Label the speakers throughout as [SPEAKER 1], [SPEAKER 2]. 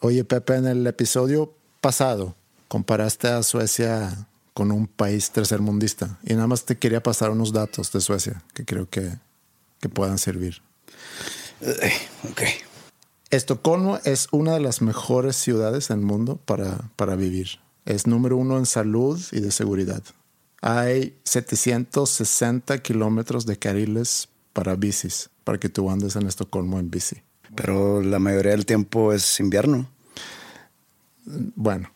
[SPEAKER 1] Oye, Pepe, en el episodio pasado comparaste a Suecia con un país tercermundista y nada más te quería pasar unos datos de Suecia que creo que, que puedan servir.
[SPEAKER 2] Eh, ok.
[SPEAKER 1] Estocolmo es una de las mejores ciudades del mundo para, para vivir. Es número uno en salud y de seguridad. Hay 760 kilómetros de carriles para bicis, para que tú andes en Estocolmo en bici.
[SPEAKER 2] Pero la mayoría del tiempo es invierno.
[SPEAKER 1] Bueno,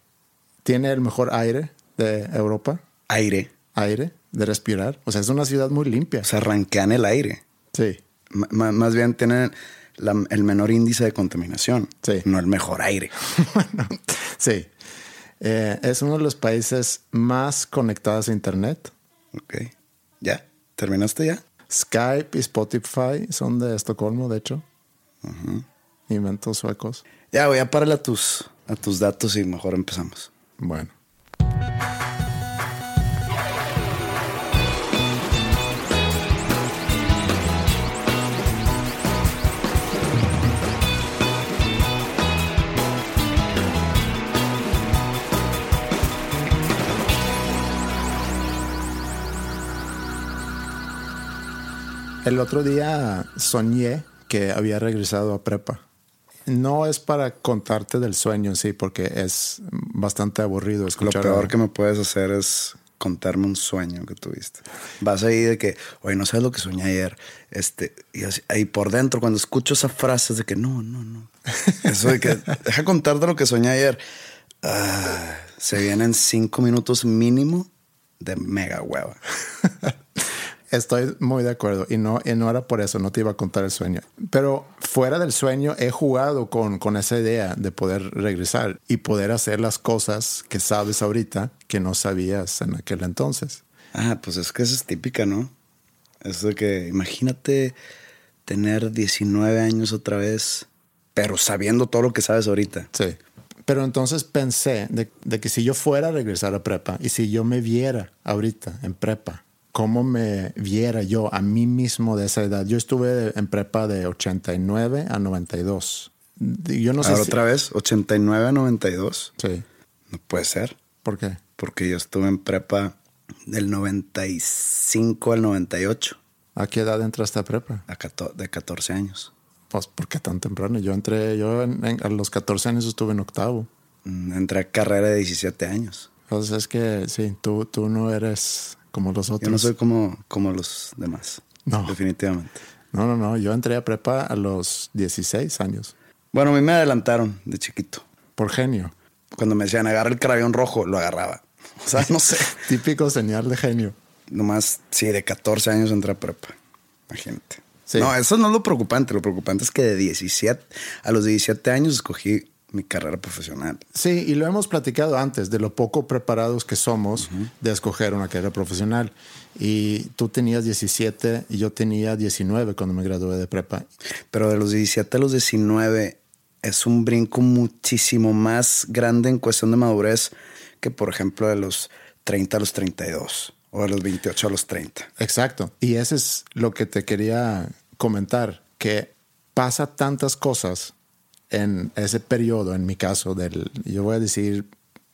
[SPEAKER 1] tiene el mejor aire de Europa,
[SPEAKER 2] Aire.
[SPEAKER 1] aire de respirar. O sea, es una ciudad muy limpia.
[SPEAKER 2] O sea, arranquean el aire.
[SPEAKER 1] Sí,
[SPEAKER 2] M- más bien tienen la- el menor índice de contaminación.
[SPEAKER 1] Sí.
[SPEAKER 2] No el mejor aire.
[SPEAKER 1] bueno, sí. Eh, es uno de los países más conectados a Internet.
[SPEAKER 2] Ok. ¿Ya? ¿Terminaste ya?
[SPEAKER 1] Skype y Spotify son de Estocolmo, de hecho. Inventos suecos.
[SPEAKER 2] Ya, voy a pararle a tus, a tus datos y mejor empezamos.
[SPEAKER 1] Bueno. El otro día soñé que había regresado a prepa. No es para contarte del sueño en sí, porque es bastante aburrido
[SPEAKER 2] Lo
[SPEAKER 1] escuchar.
[SPEAKER 2] peor que me puedes hacer es contarme un sueño que tuviste. Vas ahí de que, oye, no sabes lo que soñé ayer. Este, y así- ahí por dentro, cuando escucho esa frase es de que no, no, no. Eso de que deja contarte lo que soñé ayer. Ah, se vienen cinco minutos mínimo de mega hueva.
[SPEAKER 1] Estoy muy de acuerdo y no, y no era por eso, no te iba a contar el sueño. Pero fuera del sueño he jugado con, con esa idea de poder regresar y poder hacer las cosas que sabes ahorita que no sabías en aquel entonces.
[SPEAKER 2] Ah, pues es que esa es típica, ¿no? Eso de que imagínate tener 19 años otra vez, pero sabiendo todo lo que sabes ahorita.
[SPEAKER 1] Sí. Pero entonces pensé de, de que si yo fuera a regresar a prepa y si yo me viera ahorita en prepa, ¿cómo me viera yo a mí mismo de esa edad? Yo estuve en prepa de 89 a 92. Yo no sé
[SPEAKER 2] Ahora
[SPEAKER 1] si-
[SPEAKER 2] otra vez, 89 a 92.
[SPEAKER 1] Sí.
[SPEAKER 2] No puede ser,
[SPEAKER 1] ¿Por qué?
[SPEAKER 2] porque yo estuve en prepa del 95 al 98,
[SPEAKER 1] ¿A qué edad entraste a prepa?
[SPEAKER 2] a de 14 años.
[SPEAKER 1] Pues, ¿por qué tan temprano? Yo entré, yo en- en- a los 14 años estuve en octavo.
[SPEAKER 2] Mm, Entré a carrera de 17 años.
[SPEAKER 1] Entonces es que sí, tú, tú no eres como los otros.
[SPEAKER 2] Yo no soy como, como los demás.
[SPEAKER 1] No.
[SPEAKER 2] Definitivamente.
[SPEAKER 1] No, no, no. Yo entré a prepa a los 16 años.
[SPEAKER 2] Bueno, a mí me adelantaron de chiquito.
[SPEAKER 1] Por genio.
[SPEAKER 2] Cuando me decían agarra el crayón rojo, lo agarraba. O sea, no sé.
[SPEAKER 1] Típico señal de genio.
[SPEAKER 2] Nomás, sí, de 14 años entré a prepa. Imagínate.
[SPEAKER 1] Sí.
[SPEAKER 2] No, eso no es lo preocupante. Lo preocupante es que de 17 a los 17 años escogí mi carrera profesional.
[SPEAKER 1] Sí, y lo hemos platicado antes de lo poco preparados que somos de escoger una carrera profesional. Y tú tenías 17 y yo tenía 19 cuando me gradué de prepa.
[SPEAKER 2] Pero de los 17 a los 19 es un brinco muchísimo más grande en cuestión de madurez que, por ejemplo, de los 30 a los 32 o de los 28 a los 30.
[SPEAKER 1] Exacto. Y eso es lo que te quería comentar, que pasa tantas cosas en ese periodo, en mi caso, del, yo voy a decir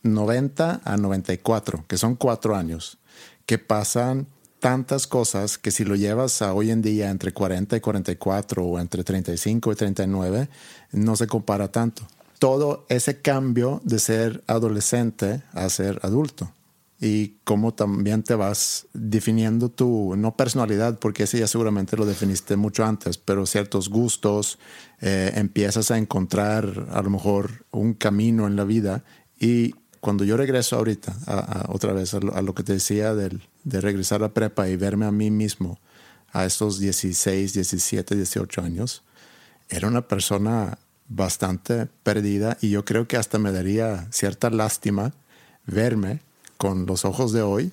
[SPEAKER 1] 90 a 94, que son cuatro años, que pasan tantas cosas que si lo llevas a hoy en día entre 40 y 44 o entre 35 y 39, no se compara tanto. Todo ese cambio de ser adolescente a ser adulto y cómo también te vas definiendo tu, no personalidad, porque ese ya seguramente lo definiste mucho antes, pero ciertos gustos, eh, empiezas a encontrar a lo mejor un camino en la vida. Y cuando yo regreso ahorita, otra vez a lo, que te decía del, de regresar a prepa y verme a mí mismo a estos 16, 17, 18 años, era una persona bastante perdida y yo creo que hasta me daría cierta lástima verme con los ojos de hoy,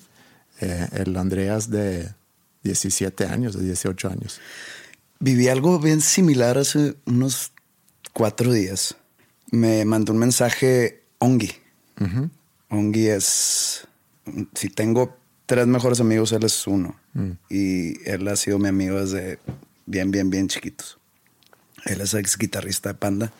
[SPEAKER 1] eh, el Andreas de 17 años, de 18 años.
[SPEAKER 2] Viví algo bien similar hace unos cuatro días. Me mandó un mensaje Ongi Ongi es, si tengo tres mejores amigos, él es uno. Mm. Y él ha sido mi amigo desde bien, bien, bien chiquitos. Él es ex guitarrista de Panda.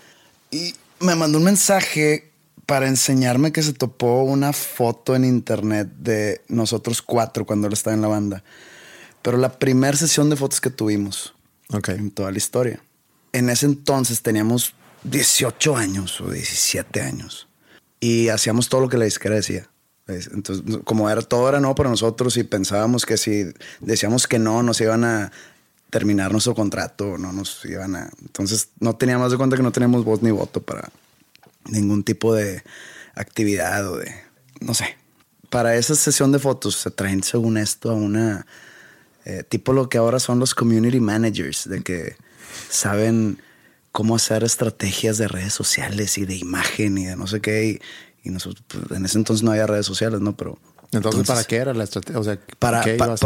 [SPEAKER 2] Y me mandó un mensaje para enseñarme que se topó una foto en internet de nosotros cuatro cuando él estaba en la banda. Pero la primera sesión de fotos que tuvimos en toda la historia. En ese entonces teníamos 18 años o 17 años y hacíamos todo lo que la disquera decía. Entonces, como era todo era no para nosotros y pensábamos que si decíamos que no, nos iban a terminar nuestro contrato, no nos iban a. Entonces, no teníamos de cuenta que no teníamos voz ni voto para ningún tipo de actividad o de. No sé. Para esa sesión de fotos se traen, según esto, a una. Eh, tipo lo que ahora son los community managers, de que saben cómo hacer estrategias de redes sociales y de imagen y de no sé qué. Y, nosotros, pues, en ese entonces no había redes sociales, ¿no? Pero.
[SPEAKER 1] Entonces, ¿para qué era la estrategia? O sea,
[SPEAKER 2] para,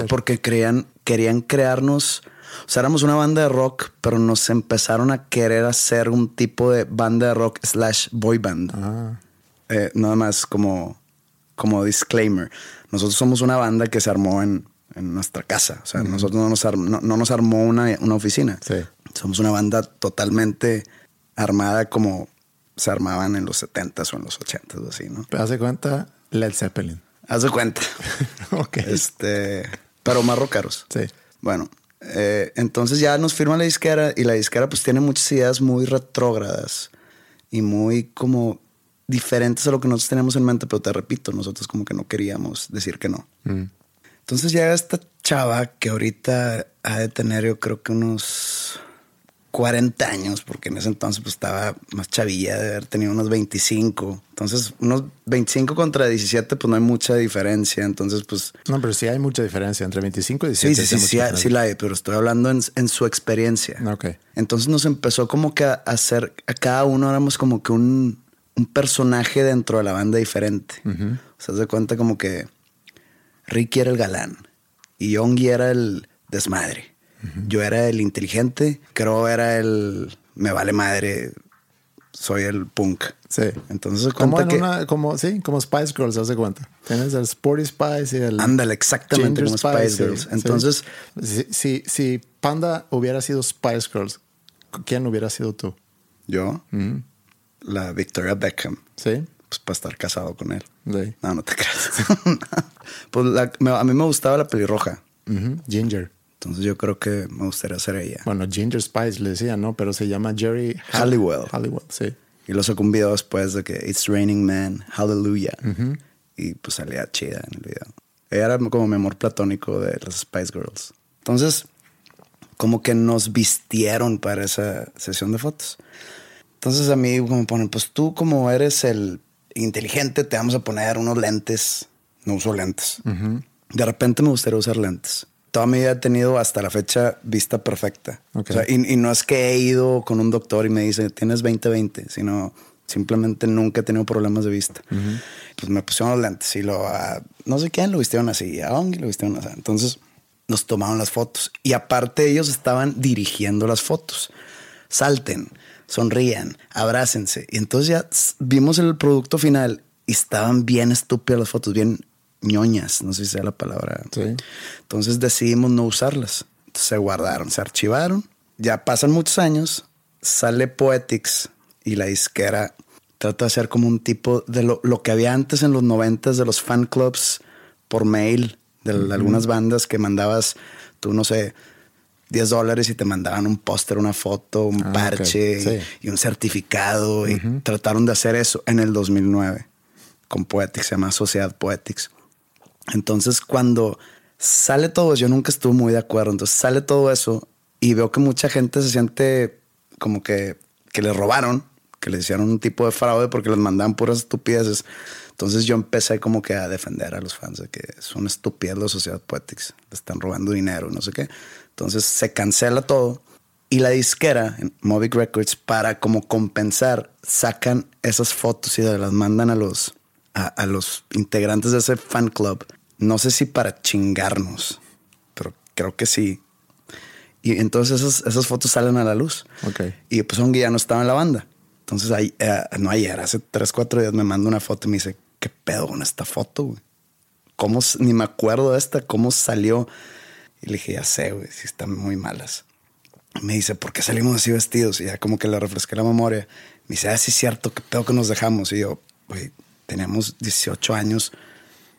[SPEAKER 2] porque creían, querían crearnos. O sea, éramos una banda de rock, pero nos empezaron a querer hacer un tipo de banda de rock slash boy band. Ah. Eh, nada más como, como disclaimer. Nosotros somos una banda que se armó en, en nuestra casa. O sea, nosotros no nos, no, nos armó una, una oficina. Sí. Somos una banda totalmente armada como se armaban en los 70s o en los 80s o así, ¿no?
[SPEAKER 1] Pero haz de cuenta Led Zeppelin.
[SPEAKER 2] Haz de cuenta. ok. Este, pero más rockeros.
[SPEAKER 1] Sí.
[SPEAKER 2] Bueno, eh, entonces ya nos firma la disquera y la disquera pues tiene muchas ideas muy retrógradas y muy como diferentes a lo que nosotros tenemos en mente, pero te repito, nosotros como que no queríamos decir que no. Mm. Entonces llega esta chava que ahorita ha de tener yo creo que unos 40 años, porque en ese entonces pues, estaba más chavilla de haber tenido unos 25. Entonces, unos 25 contra 17, pues no hay mucha diferencia. Entonces, pues.
[SPEAKER 1] No, pero sí hay mucha diferencia entre 25 y 17.
[SPEAKER 2] Sí, sí, sí, sí, la hay, pero estoy hablando en, su experiencia.
[SPEAKER 1] Ok.
[SPEAKER 2] Entonces nos empezó como que a hacer, a cada uno éramos como que un, un personaje dentro de la banda diferente. O sea, se cuenta como que Ricky era el galán y Yongi era el desmadre. Yo era el inteligente, creo era el me vale madre, soy el punk.
[SPEAKER 1] Sí.
[SPEAKER 2] Entonces,
[SPEAKER 1] como como, sí, como Spice Girls, hace cuenta. Tienes el Sporty Spice y el.
[SPEAKER 2] Ándale, exactamente como Spice, Girls. Entonces,
[SPEAKER 1] si, si, Panda hubiera sido Spice Girls, ¿quién hubiera sido tú?
[SPEAKER 2] Yo, la Victoria Beckham.
[SPEAKER 1] Sí.
[SPEAKER 2] Pues para estar casado con él.
[SPEAKER 1] Sí.
[SPEAKER 2] No, no te creas. pues a mí me gustaba la pelirroja.
[SPEAKER 1] Ginger.
[SPEAKER 2] Entonces yo creo que me gustaría ser ella.
[SPEAKER 1] Bueno, Ginger Spice le decía, ¿no? Pero se llama Jerry
[SPEAKER 2] Halliwell.
[SPEAKER 1] Halliwell, sí.
[SPEAKER 2] Y lo sacó un video después de que It's Raining Man, Hallelujah. Y pues salía chida en el video. Ella era como mi amor platónico de las Spice Girls. Entonces, como que nos vistieron para esa sesión de fotos. Entonces a mí como ponen, pues tú como eres el inteligente, te vamos a poner unos lentes. No uso lentes. De repente me gustaría usar lentes toda mi vida he tenido hasta la fecha vista perfecta. y, no es que he ido con un doctor y me dice, tienes 20-20, sino simplemente nunca he tenido problemas de vista. Pues me pusieron los lentes y lo, no sé quién lo vistieron así, a Ongi lo vistieron así. Entonces nos tomaron las fotos y aparte ellos estaban dirigiendo las fotos. Salten, sonrían, abrácense. Y entonces ya vimos el producto final y estaban bien estúpidas las fotos, bien ñoñas, no sé si sea la palabra. Entonces decidimos no usarlas. Se guardaron, se archivaron. Ya pasan muchos años, sale Poetics y la disquera trata de hacer como un tipo de lo, que había antes en los noventas de los fan clubs por mail de algunas bandas que mandabas, tú no sé, 10 dólares y te mandaban un póster, una foto, un
[SPEAKER 1] Ah,
[SPEAKER 2] parche
[SPEAKER 1] ok. Sí.
[SPEAKER 2] y, un certificado. Y trataron de hacer eso en el 2009 con Poetics, se llama Sociedad Poetics. Entonces, cuando sale todo eso, yo nunca estuve muy de acuerdo. Entonces, sale todo eso y veo que mucha gente se siente como que, que le robaron, que le hicieron un tipo de fraude porque les mandaban puras estupideces. Entonces, yo empecé como que a defender a los fans de que son estupidez la Sociedad Poetics, le están robando dinero, no sé qué. Entonces, se cancela todo. Y la disquera, Movic Records, para como compensar, sacan esas fotos y las mandan a los, a, a los integrantes de ese fan club. No sé si para chingarnos, pero creo que sí. Y entonces esas, esas fotos salen a la luz.
[SPEAKER 1] Ok.
[SPEAKER 2] Y pues un ya no estaba en la banda. Entonces, ahí, eh, no ayer, hace tres, cuatro días me manda una foto y me dice, ¿qué pedo con esta foto, güey? ¿Cómo, ni me acuerdo de esta, cómo salió? Y le dije, ya sé, güey, sí están muy malas. Me dice, ¿por qué salimos así vestidos? Y ya como que le refresqué la memoria. Me dice, ah, sí es cierto, qué pedo que nos dejamos. Y yo, güey, teníamos 18 años,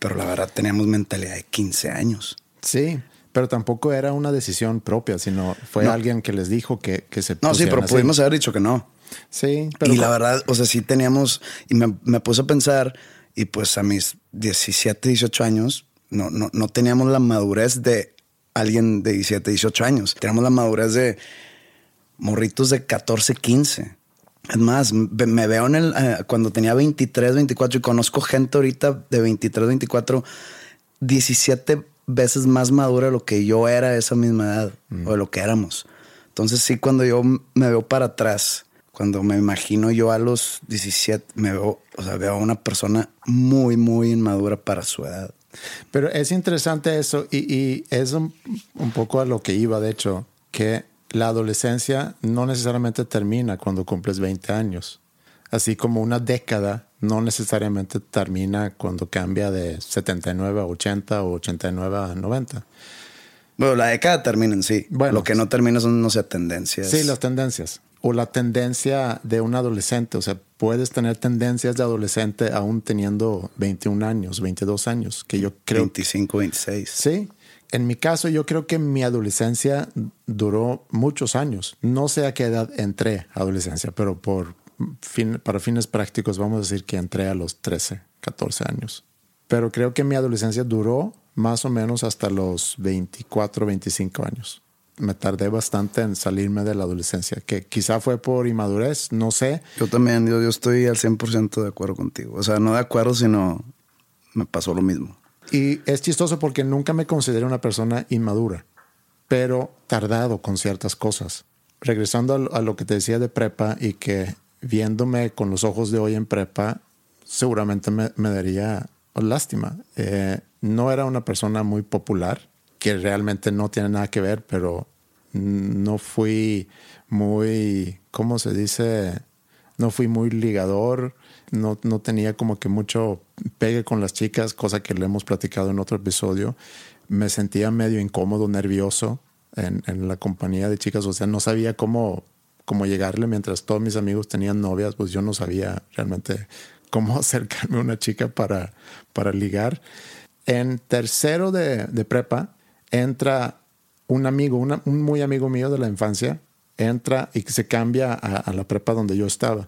[SPEAKER 2] pero la verdad teníamos mentalidad de 15 años.
[SPEAKER 1] Sí, pero tampoco era una decisión propia, sino fue
[SPEAKER 2] No.
[SPEAKER 1] alguien que les dijo que, que se
[SPEAKER 2] No, sí, pero
[SPEAKER 1] así.
[SPEAKER 2] pudimos haber dicho que no.
[SPEAKER 1] Sí, pero
[SPEAKER 2] y la verdad, o sea, sí teníamos, y me, me puse a pensar, y pues a mis 17, 18 años, no, no, no teníamos la madurez de alguien de 17, 18 años. Teníamos la madurez de morritos de 14, 15. Es más, me veo en el, eh, cuando tenía 23, 24 y conozco gente ahorita de 23, 24, 17 veces más madura de lo que yo era a esa misma edad o de lo que éramos. Entonces sí, cuando yo me veo para atrás, cuando me imagino yo a los 17, me veo, o sea, veo a una persona muy, muy inmadura para su edad.
[SPEAKER 1] Pero es interesante eso y, y es un, un poco a lo que iba, de hecho, que la adolescencia no necesariamente termina cuando cumples 20 años, así como una década no necesariamente termina cuando cambia de 79 a 80 o 89 a 90.
[SPEAKER 2] Bueno, la década termina en sí.
[SPEAKER 1] Bueno.
[SPEAKER 2] lo que no termina son, no sé, tendencias.
[SPEAKER 1] Sí, las tendencias. O la tendencia de un adolescente. O sea, puedes tener tendencias de adolescente aún teniendo 21 años, 22 años, que yo creo
[SPEAKER 2] 25, 26.
[SPEAKER 1] Sí. En mi caso, yo creo que mi adolescencia duró muchos años. No sé a qué edad entré a adolescencia, pero por fin, para fines prácticos vamos a decir que entré a los 13, 14 años. Pero creo que mi adolescencia duró más o menos hasta los 24, 25 años. Me tardé bastante en salirme de la adolescencia, que quizá fue por inmadurez, no sé.
[SPEAKER 2] Yo también, yo, yo estoy al 100% de acuerdo contigo. O sea, no de acuerdo, sino me pasó lo mismo.
[SPEAKER 1] Y es chistoso porque nunca me consideré una persona inmadura, pero tardado con ciertas cosas. Regresando a lo, que te decía de prepa y que viéndome con los ojos de hoy en prepa, seguramente me, me daría lástima. Eh, no era una persona muy popular, que realmente no tiene nada que ver, pero no fui muy, ¿cómo se dice? No fui muy ligador, no, no tenía como que mucho pegue con las chicas, cosa que le hemos platicado en otro episodio. Me sentía medio incómodo, nervioso en, en la compañía de chicas, o sea, no sabía cómo, cómo llegarle mientras todos mis amigos tenían novias, pues yo no sabía realmente cómo acercarme a una chica para, para ligar. En tercero de, de prepa entra un amigo, un muy amigo mío de la infancia, entra y se cambia a, a la prepa donde yo estaba.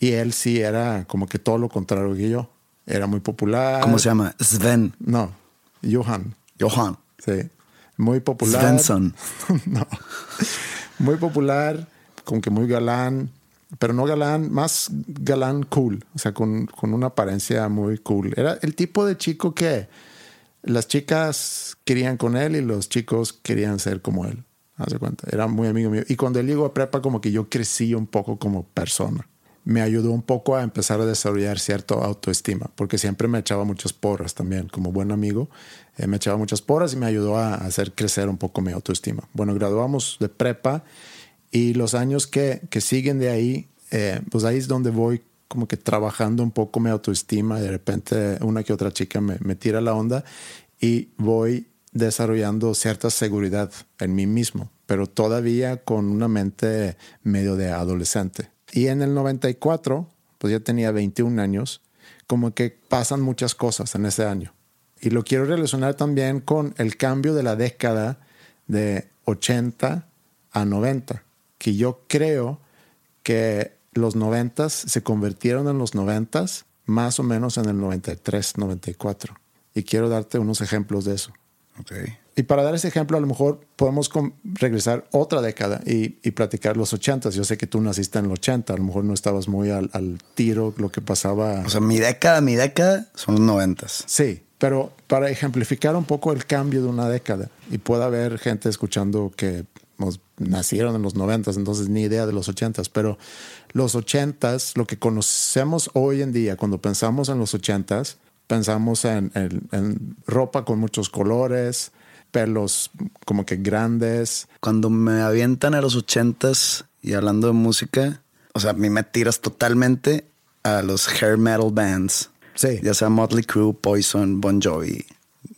[SPEAKER 1] Y él sí era como que todo lo contrario que yo. Era muy popular.
[SPEAKER 2] ¿Cómo se llama? Sven.
[SPEAKER 1] No, Johan.
[SPEAKER 2] Johan.
[SPEAKER 1] Sí. Muy popular.
[SPEAKER 2] Svensson.
[SPEAKER 1] no. Muy popular, como que muy galán, pero no galán, más galán cool, o sea, con, con una apariencia muy cool. Era el tipo de chico que las chicas querían con él y los chicos querían ser como él. Haz de cuenta, era muy amigo mío. Y cuando él llegó a prepa, como que yo crecí un poco como persona. Me ayudó un poco a empezar a desarrollar cierta autoestima, porque siempre me echaba muchas porras también, como buen amigo. eh, me echaba muchas porras y me ayudó a hacer crecer un poco mi autoestima. Bueno, graduamos de prepa y los años que, que siguen de ahí, eh, pues ahí es donde voy como que trabajando un poco mi autoestima. De repente una que otra chica me, me tira la onda y voy desarrollando cierta seguridad en mí mismo, pero todavía con una mente medio de adolescente. Y en el 94, pues ya tenía 21 años, como que pasan muchas cosas en ese año. Y lo quiero relacionar también con el cambio de la década de 80 a 90, que yo creo que los 90 se convirtieron en los 90 más o menos en el 93, 94. Y quiero darte unos ejemplos de eso.
[SPEAKER 2] Ok.
[SPEAKER 1] Y para dar ese ejemplo, a lo mejor podemos regresar otra década y, y platicar los 80. Yo sé que tú naciste en el 80, a lo mejor no estabas muy al, al tiro lo que pasaba.
[SPEAKER 2] O sea, mi década, mi década son los noventas.
[SPEAKER 1] Sí, pero para ejemplificar un poco el cambio de una década, y puede haber gente escuchando que pues, nacieron en los 90, entonces ni idea de los 80, pero los 80, lo que conocemos hoy en día, cuando pensamos en los 80, pensamos en, en- en ropa con muchos colores, pelos como que grandes.
[SPEAKER 2] Cuando me avientan a los ochentas y hablando de música, o sea, a mí me tiras totalmente a los hair metal bands.
[SPEAKER 1] Sí.
[SPEAKER 2] Ya sea Motley Crue, Poison, Bon Jovi,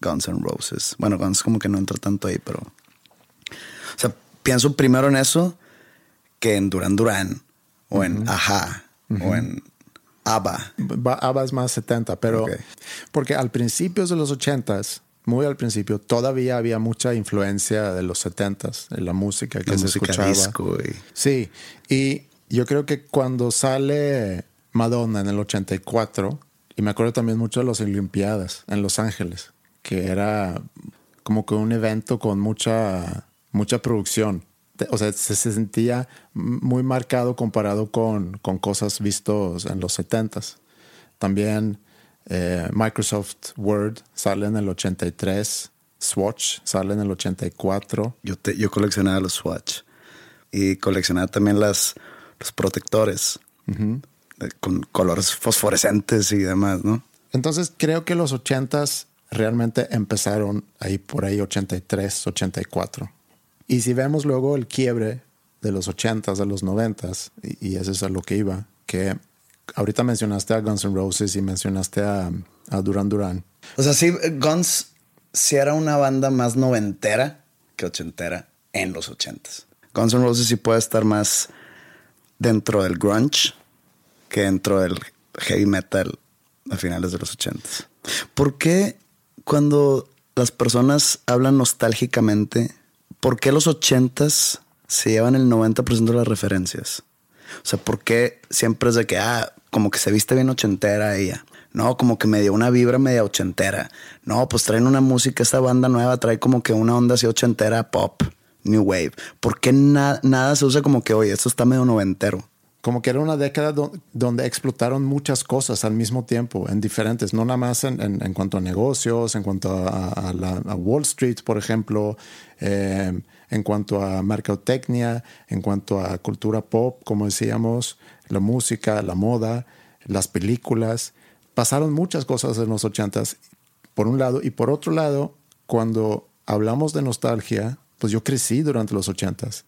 [SPEAKER 2] Guns N' Roses. Bueno, Guns como que no entra tanto ahí, pero... O sea, pienso primero en eso que en Duran Duran o en Aja o en ABBA.
[SPEAKER 1] ABBA es más 70, pero
[SPEAKER 2] Ok.
[SPEAKER 1] porque al principio de los 80s, muy al principio, todavía había mucha influencia de los 70s, en la música que
[SPEAKER 2] La
[SPEAKER 1] se
[SPEAKER 2] música
[SPEAKER 1] escuchaba.
[SPEAKER 2] disco y...
[SPEAKER 1] Sí, y yo creo que cuando sale Madonna en el 84, y me acuerdo también mucho de las Olimpiadas en Los Ángeles, que era como que un evento con mucha, mucha producción. O sea, se, se sentía muy marcado comparado con, con cosas vistos en los 70s. También eh, Microsoft Word sale en el 83, Swatch sale en el 84.
[SPEAKER 2] Yo, te- yo coleccionaba los Swatch y coleccionaba también las, los protectores de- con colores fosforescentes y demás, ¿no?
[SPEAKER 1] Entonces creo que los 80s realmente empezaron ahí por ahí 83, 84. Y si vemos luego el quiebre de los 80s a los 90s, y, y eso es a lo que iba, que ahorita mencionaste a Guns N' Roses y mencionaste a, a Duran Duran.
[SPEAKER 2] O sea, sí, Guns sí era una banda más noventera que ochentera en los ochentas. Guns N' Roses sí puede estar más dentro del grunge que dentro del heavy metal a finales de los ochentas. ¿Por qué cuando las personas hablan nostálgicamente, por qué los ochentas se llevan el 90% de las referencias? O sea, ¿por qué siempre es de que, ah, como que se viste bien ochentera ella? No, como que me dio una vibra media ochentera. No, pues traen una música, esta banda nueva trae como que una onda así ochentera, pop, new wave. ¿Por qué na- nada se usa como que, oye, esto está medio noventero?
[SPEAKER 1] Como que era una década do- donde explotaron muchas cosas al mismo tiempo, en diferentes, no nada más en, cuanto a negocios, en cuanto a, la- Wall Street, por ejemplo, eh, en cuanto a mercadotecnia, en cuanto a cultura pop, como decíamos, la música, la moda, las películas. Pasaron muchas cosas en los ochentas, por un lado, y por otro lado, cuando hablamos de nostalgia, pues yo crecí durante los ochentas.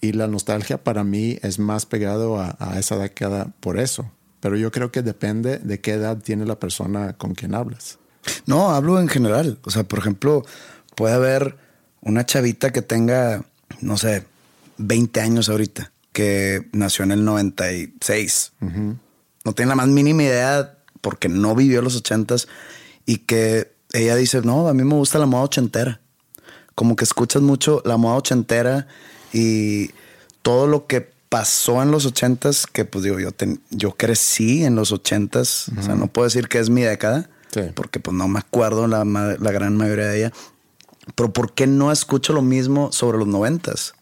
[SPEAKER 1] Y la nostalgia para mí es más pegado a, a esa década por eso. Pero yo creo que depende de qué edad tiene la persona con quien hablas.
[SPEAKER 2] No, hablo en general. O sea, por ejemplo, puede haber una chavita que tenga, no sé, 20 años ahorita, que nació en el 96. No tiene la más mínima idea porque no vivió los 80s y que ella dice, no, a mí me gusta la moda ochentera. Como que escuchas mucho la moda ochentera y todo lo que pasó en los ochentas, que pues digo, yo, yo crecí en los ochentas, o sea, no puedo decir que es mi década,
[SPEAKER 1] Sí.
[SPEAKER 2] porque pues no me acuerdo la, la gran mayoría de ella, pero ¿por qué no escucho lo mismo sobre los noventas?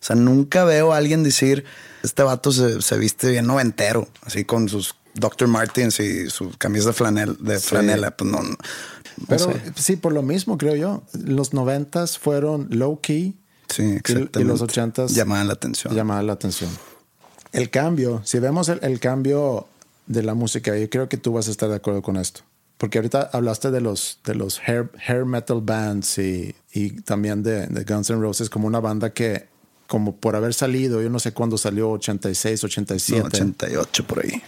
[SPEAKER 2] O sea, nunca veo a alguien decir, este vato se, se viste bien noventero, así con sus Dr. Martens y sus camisas de, flanel, de flanela, pues no, no- no
[SPEAKER 1] Pero
[SPEAKER 2] sé.
[SPEAKER 1] sí, por lo mismo creo yo. Los noventas fueron low key.
[SPEAKER 2] Sí,
[SPEAKER 1] y-
[SPEAKER 2] exactamente.
[SPEAKER 1] Y, los ochentas
[SPEAKER 2] Llamaban la atención.
[SPEAKER 1] llamaban la atención. El cambio, si vemos el, el cambio de la música, yo creo que tú vas a estar de acuerdo con esto. Porque ahorita hablaste de los, de los hair, hair metal bands y, y también de, de Guns N' Roses como una banda que, como por haber salido, yo no sé cuándo salió, 86, 87.
[SPEAKER 2] No, 88 por ahí.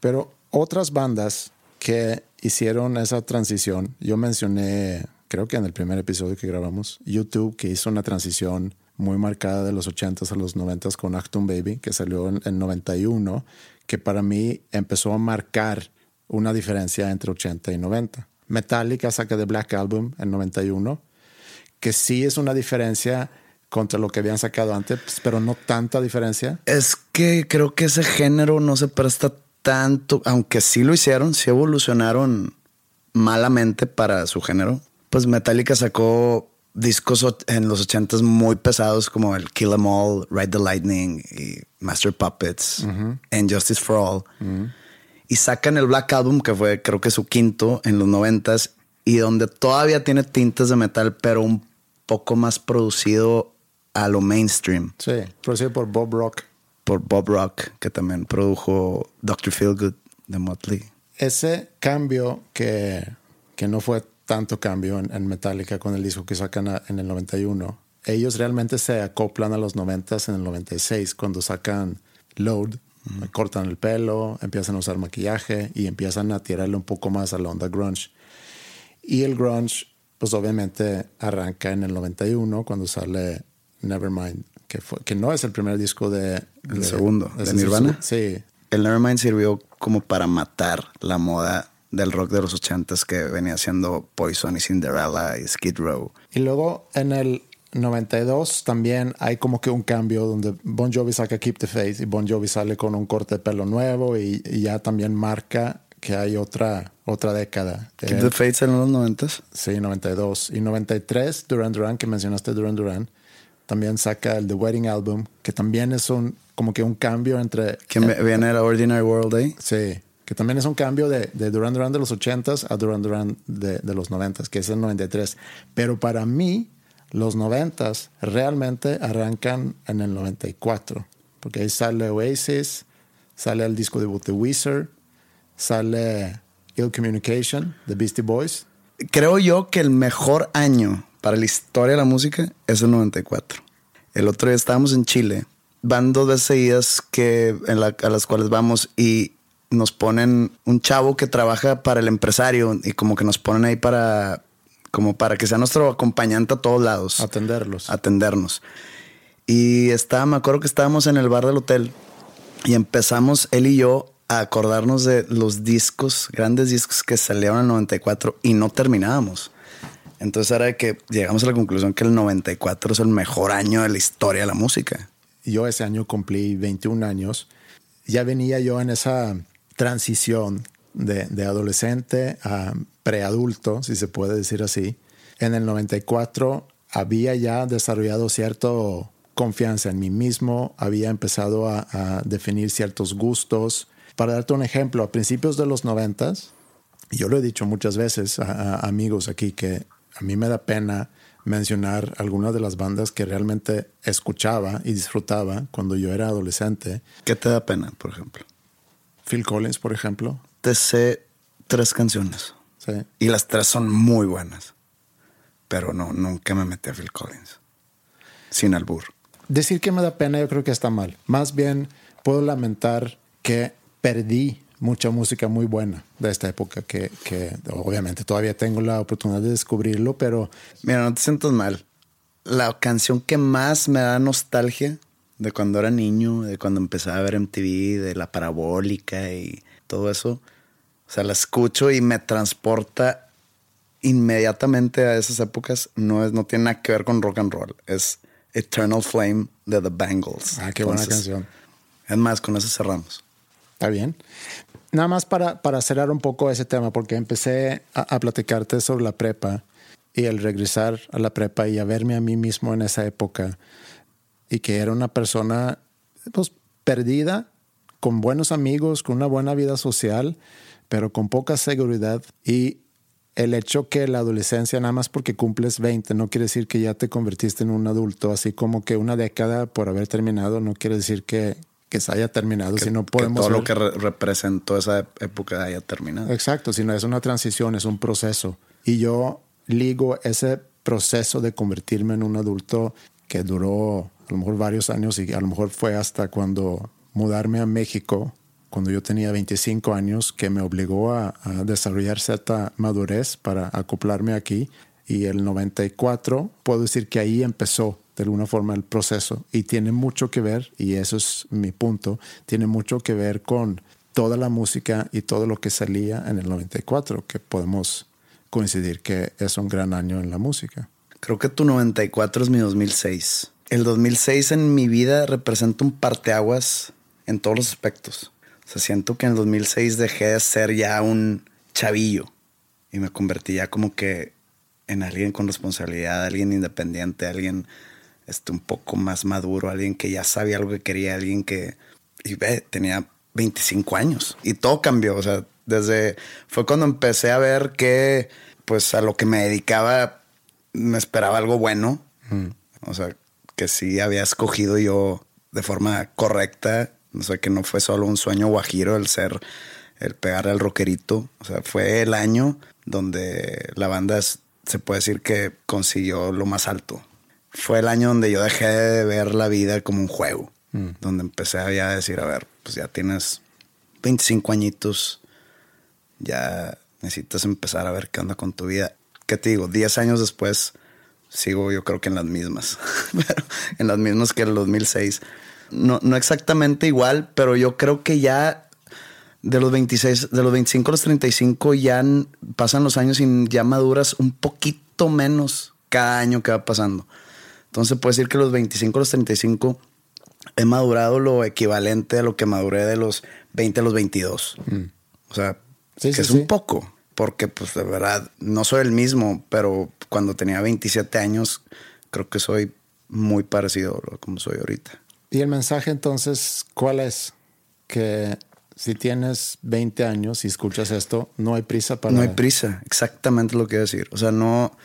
[SPEAKER 1] Pero otras bandas que hicieron esa transición, yo mencioné, creo que en el primer episodio que grabamos, YouTube, que hizo una transición muy marcada de los 80s a los 90s con Acton Baby, que salió en, en 91, que para mí empezó a marcar una diferencia entre 80 y 90. Metallica saca The Black Album en 91, que sí es una diferencia contra lo que habían sacado antes, pero no tanta diferencia.
[SPEAKER 2] Es que creo que ese género no se presta tanto, aunque sí lo hicieron, sí evolucionaron malamente para su género. Pues Metallica sacó discos en los ochentas muy pesados como el Kill 'Em All, Ride the Lightning y Master Puppets and Justice for All. Y sacan el Black Album, que fue creo que su quinto en los noventas, y donde todavía tiene tintes de metal, pero un poco más producido a lo mainstream.
[SPEAKER 1] Sí, producido por Bob Rock.
[SPEAKER 2] Por Bob Rock, que también produjo Dr. Feelgood de Motley.
[SPEAKER 1] Ese cambio que, que no fue tanto cambio en, Metallica con el disco que sacan en el 91. Ellos realmente se acoplan a los 90 en el 96 cuando sacan Load, cortan el pelo, empiezan a usar maquillaje y empiezan a tirarle un poco más a la onda grunge. Y el grunge, pues obviamente arranca en el 91 cuando sale Nevermind, que, fue, que no es el primer disco de...
[SPEAKER 2] El segundo, de Nirvana.
[SPEAKER 1] Sí.
[SPEAKER 2] El Nevermind sirvió como para matar la moda del rock de los ochentas que venía siendo Poison y Cinderella y Skid Row.
[SPEAKER 1] Y luego en el 92 también hay como que un cambio donde Bon Jovi saca Keep the Faith y Bon Jovi sale con un corte de pelo nuevo y, ya también marca que hay otra, otra década.
[SPEAKER 2] Keep the Faith en los 90
[SPEAKER 1] Sí, 92. Y 93, Duran Duran, que mencionaste Duran Duran, también saca el The Wedding Album, que también es un como que un cambio entre...
[SPEAKER 2] Que viene la Ordinary World Day.
[SPEAKER 1] Sí que también es un cambio de, de Duran Duran de los 80s a Duran Duran de, de los 90s, que es el 93. Pero para mí, los 90s realmente arrancan en el 94, porque ahí sale Oasis, sale el disco debut de Weezer, sale Ill Communication de Beastie Boys.
[SPEAKER 2] Creo yo que el mejor año para la historia de la música es el 94. El otro día estábamos en Chile, van dos veces seguidas que, a las cuales vamos y nos ponen un chavo que trabaja para el empresario y como que nos ponen ahí para como para que sea nuestro acompañante a todos lados.
[SPEAKER 1] Atenderlos.
[SPEAKER 2] Atendernos. Y estaba, me acuerdo que estábamos en el bar del hotel y empezamos él y yo a acordarnos de los discos, grandes discos que salieron en el 94 y no terminábamos. Entonces era que llegamos a la conclusión que el 94 es el mejor año de la historia de la música.
[SPEAKER 1] Yo ese año cumplí 21 años. Ya venía yo en esa transición de, adolescente a preadulto, si se puede decir así. En el 94 había ya desarrollado cierta confianza en mí mismo, había empezado a, definir ciertos gustos. Para darte un ejemplo, a principios de los 90, yo lo he dicho muchas veces a, a amigos aquí que a mí me da pena mencionar algunas de las bandas que realmente escuchaba y disfrutaba cuando yo era adolescente.
[SPEAKER 2] ¿Qué te da pena, por ejemplo?
[SPEAKER 1] Phil Collins, por ejemplo.
[SPEAKER 2] Te sé tres canciones.
[SPEAKER 1] Sí.
[SPEAKER 2] Y las tres son muy buenas. Pero no, nunca me metí a Phil Collins. Sin albur.
[SPEAKER 1] Decir que me da pena yo creo que está mal. Más bien puedo lamentar que perdí mucha música muy buena de esta época que, que obviamente todavía tengo la oportunidad de descubrirlo, pero...
[SPEAKER 2] Mira, no te sientas mal. La canción que más me da nostalgia de cuando era niño, de cuando empezaba a ver MTV, de la parabólica y todo eso. O sea, la escucho y me transporta inmediatamente a esas épocas. No, es, no tiene nada que ver con rock and roll. Es Eternal Flame de The Bangles.
[SPEAKER 1] Ah, qué buena canción.
[SPEAKER 2] Es más, con eso cerramos.
[SPEAKER 1] Está bien. Nada más para, para cerrar un poco ese tema, porque empecé a, a platicarte sobre la prepa y el regresar a la prepa y a verme a mí mismo en esa época y que era una persona pues, perdida, con buenos amigos, con una buena vida social, pero con poca seguridad y el hecho que la adolescencia, nada más porque cumples 20, no quiere decir que ya te convertiste en un adulto, así como que una década por haber terminado, no quiere decir que, que se haya terminado,
[SPEAKER 2] que,
[SPEAKER 1] no podemos...
[SPEAKER 2] todo lo que representó esa época haya terminado.
[SPEAKER 1] Exacto, sino es una transición, es un proceso. Y yo ligo ese proceso de convertirme en un adulto que duró a lo mejor varios años y a lo mejor fue hasta cuando mudarme a México, cuando yo tenía 25 años, que me obligó a, desarrollar cierta madurez para acoplarme aquí. Y el 94, puedo decir que ahí empezó de alguna forma el proceso y tiene mucho que ver, y eso es mi punto, tiene mucho que ver con toda la música y todo lo que salía en el 94, que podemos coincidir que es un gran año en la música.
[SPEAKER 2] Creo que tu 94 es mi 2006. El 2006 en mi vida representa un parteaguas en todos los aspectos. O sea, siento que en el 2006 dejé de ser ya un chavillo y me convertí ya como que en alguien con responsabilidad, alguien independiente, alguien este, un poco más maduro, alguien que ya sabía algo que quería, alguien que y ve, tenía 25 años y todo cambió. O sea, desde fue cuando empecé a ver que pues a lo que me dedicaba me esperaba algo bueno. O sea, que sí había escogido yo de forma correcta. O sea, que no fue solo un sueño guajiro el ser, el pegar al rockerito. O sea, fue el año donde la banda se puede decir que consiguió lo más alto. Fue el año donde yo dejé de ver la vida como un juego. Donde empecé a ya decir, a ver, pues ya tienes 25 añitos, ya necesitas empezar a ver qué onda con tu vida. ¿Qué te digo? 10 años después sigo yo creo que en las mismas, en las mismas que en el 2006. No, no exactamente igual, pero yo creo que ya de los 26, de los 25 a los 35 ya pasan los años y ya maduras un poquito menos cada año que va pasando. Entonces puede decir que los 25 a los 35 he madurado lo equivalente a lo que maduré de los 20 a los 22. O sea, que es un poco, porque pues de verdad no soy el mismo, pero cuando tenía 27 años creo que soy muy parecido a como soy ahorita.
[SPEAKER 1] Y el mensaje entonces, ¿cuál es? Que si tienes 20 años y escuchas esto, no hay prisa para...
[SPEAKER 2] No hay prisa, exactamente lo que quiero decir. O sea, no,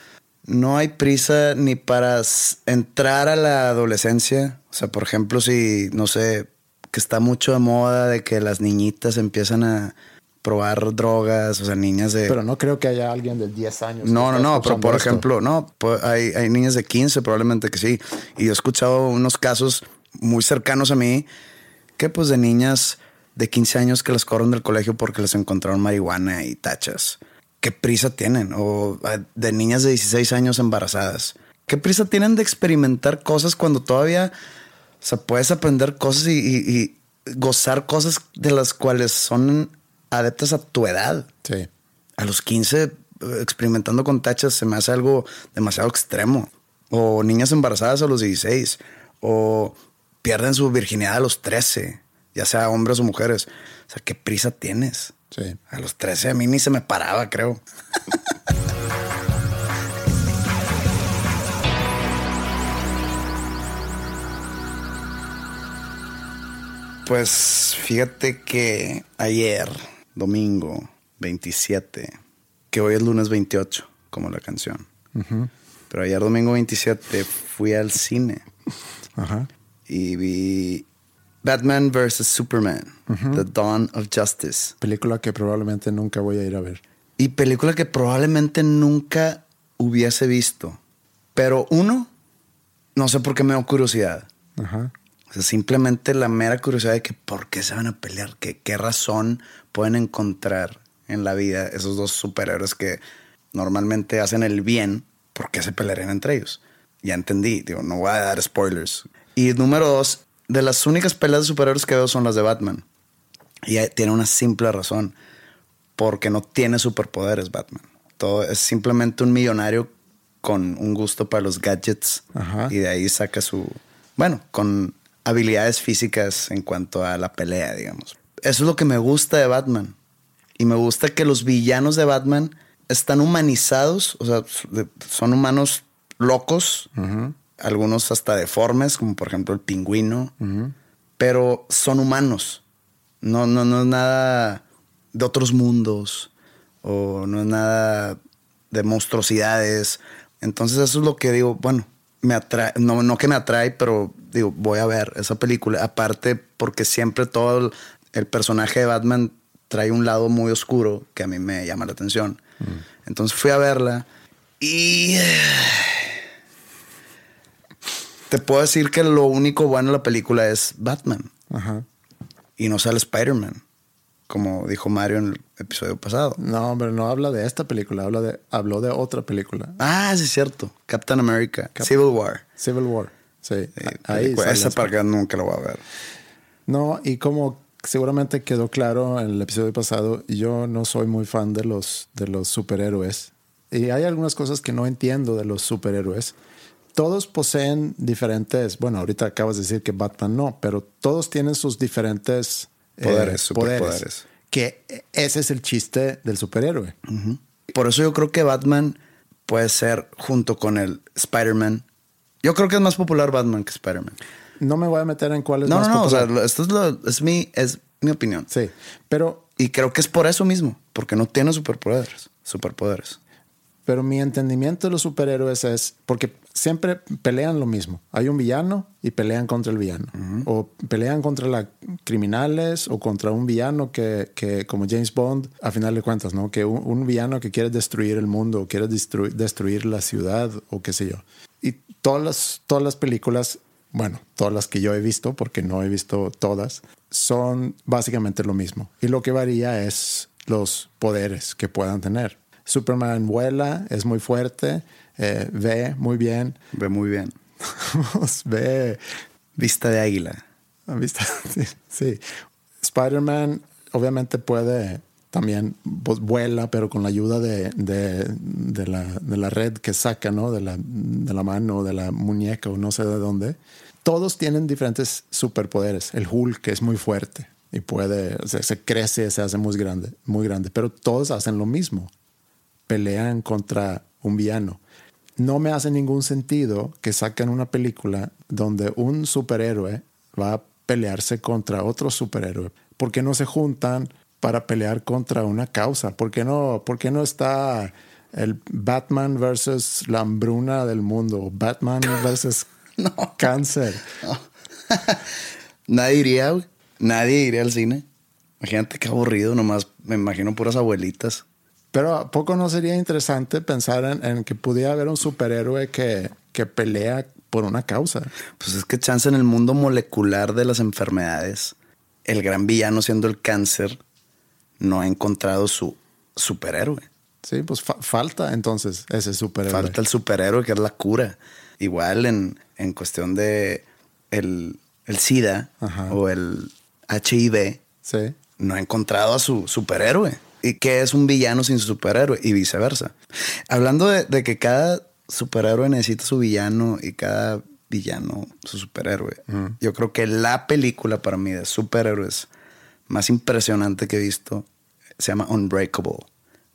[SPEAKER 2] no hay prisa ni para entrar a la adolescencia. O sea, por ejemplo, si, no sé, que está mucho de moda de que las niñitas empiezan a probar drogas, o sea, niñas de...
[SPEAKER 1] Pero no creo que haya alguien de 10 años.
[SPEAKER 2] No, no, no, pero por ejemplo, no, hay, hay niñas de 15 probablemente que sí. Y yo he escuchado unos casos muy cercanos a mí que pues de niñas de 15 años que las corren del colegio porque les encontraron marihuana y tachas. ¿Qué prisa tienen? O ah, de niñas de 16 años embarazadas. ¿Qué prisa tienen de experimentar cosas cuando todavía o sea, puedes aprender cosas y, y gozar cosas de las cuales son adeptas a tu edad?
[SPEAKER 1] Sí.
[SPEAKER 2] A los 15 eh, experimentando con tachas se me hace algo demasiado extremo. O niñas embarazadas a los 16. O pierden su virginidad a los 13, ya sea hombres o mujeres. O sea, ¿qué prisa tienes?
[SPEAKER 1] Sí.
[SPEAKER 2] A los 13 a mí ni se me paraba, creo. pues fíjate que ayer, domingo 27, que hoy es lunes 28, como la canción. Pero ayer domingo 27 fui al cine.
[SPEAKER 1] Ajá.
[SPEAKER 2] Y vi Batman vs. Superman, The Dawn of Justice.
[SPEAKER 1] Película que probablemente nunca voy a ir a ver.
[SPEAKER 2] Y película que probablemente nunca hubiese visto. Pero uno, no sé por qué me da curiosidad.
[SPEAKER 1] Ajá.
[SPEAKER 2] O sea, simplemente la mera curiosidad de que por qué se van a pelear, que qué razón pueden encontrar en la vida esos dos superhéroes que normalmente hacen el bien, ¿por qué se pelearían entre ellos? Ya entendí, digo, no voy a dar spoilers. Y número dos, de las únicas peleas de superhéroes que veo son las de Batman. Y tiene una simple razón, porque no tiene superpoderes Batman. Todo es simplemente un millonario con un gusto para los gadgets
[SPEAKER 1] Ajá.
[SPEAKER 2] y de ahí saca su, bueno, con habilidades físicas en cuanto a la pelea, digamos. Eso es lo que me gusta de Batman. Y me gusta que los villanos de Batman están humanizados, o sea, son humanos locos, algunos hasta deformes, como por ejemplo el pingüino, pero son humanos. No, no, no es nada de otros mundos o no es nada de monstruosidades. Entonces eso es lo que digo, bueno, me atrae, no, no que me atrae, pero digo, voy a ver esa película. Aparte porque siempre todo el, el personaje de Batman trae un lado muy oscuro que a mí me llama la atención. Entonces fui a verla y te puedo decir que lo único bueno de la película es Batman.
[SPEAKER 1] Ajá.
[SPEAKER 2] Y no sale Spider-Man, como dijo Mario en el episodio pasado.
[SPEAKER 1] No, hombre, no habla de esta película, habla de, habló de otra película.
[SPEAKER 2] Ah, sí es cierto. Captain America, Civil War.
[SPEAKER 1] Civil War. Sí.
[SPEAKER 2] Sí,
[SPEAKER 1] Ahí
[SPEAKER 2] esa nunca lo voy a ver.
[SPEAKER 1] No, y como seguramente quedó claro en el episodio pasado, yo no soy muy fan de los, de los superhéroes. y hay algunas cosas que no entiendo de los superhéroes. Todos poseen diferentes, bueno, ahorita acabas de decir que Batman no, pero todos tienen sus diferentes eh,
[SPEAKER 2] Poderes, superpoderes.
[SPEAKER 1] Que ese es el chiste del superhéroe.
[SPEAKER 2] Por eso yo creo que Batman puede ser junto con el Spider-Man. Yo creo que es más popular Batman que Spider-Man.
[SPEAKER 1] No me voy a meter en cuál es
[SPEAKER 2] No,
[SPEAKER 1] más
[SPEAKER 2] no, no. O sea, esto es, lo- es mi, es mi opinión.
[SPEAKER 1] Sí, pero
[SPEAKER 2] Y creo que es por eso mismo, porque no tiene superpoderes. Superpoderes.
[SPEAKER 1] Pero mi entendimiento de los superhéroes es porque siempre pelean lo mismo. Hay un villano y pelean contra el villano. O pelean contra la criminales o contra un villano que, que, como James Bond, a final de cuentas, ¿no? Que un, un villano que quiere destruir el mundo o quiere destru- destruir la ciudad o qué sé yo. Y todas las, todas las películas, bueno, todas las que yo he visto, porque no he visto todas, son básicamente lo mismo. Y lo que varía es los poderes que puedan tener. Superman vuela, es muy fuerte, eh, ve muy bien,
[SPEAKER 2] Ve muy bien.
[SPEAKER 1] ve
[SPEAKER 2] Vista de águila.
[SPEAKER 1] Sí. sí. Spider-Man obviamente puede también pues, vuela, pero con la ayuda de, de- la, de la red que saca, ¿no? De la, de la mano, de la muñeca o no sé de dónde. Todos tienen diferentes superpoderes. El Hulk es muy fuerte y puede, o sea, se crece, se hace muy grande, muy grande, pero todos hacen lo mismo. Pelean contra un villano. No me hace ningún sentido que saquen una película donde un superhéroe va a pelearse contra otro superhéroe. ¿Por qué no se juntan para pelear contra una causa? ¿Por qué no, por qué no está el Batman versus la hambruna del mundo? Batman versus cáncer.
[SPEAKER 2] Nadie iría, güey. Nadie iría al cine. Imagínate qué aburrido, nomás me imagino puras abuelitas.
[SPEAKER 1] Pero ¿a poco no sería interesante pensar en, en que pudiera haber un superhéroe que, que pelea por una causa?
[SPEAKER 2] Pues es que chance en el mundo molecular de las enfermedades, el gran villano siendo el cáncer, no ha encontrado su superhéroe.
[SPEAKER 1] Sí, pues fa- falta entonces ese superhéroe.
[SPEAKER 2] Falta el superhéroe que es la cura. Igual en, en cuestión de el, el SIDA
[SPEAKER 1] Ajá.
[SPEAKER 2] o el HIV,
[SPEAKER 1] Sí.
[SPEAKER 2] no ha encontrado a su superhéroe. ¿Y qué es un villano sin su superhéroe? Y viceversa. Hablando de, de que cada superhéroe necesita su villano y cada villano su superhéroe. Yo creo que la película para mí de superhéroes más impresionante que he visto se llama Unbreakable,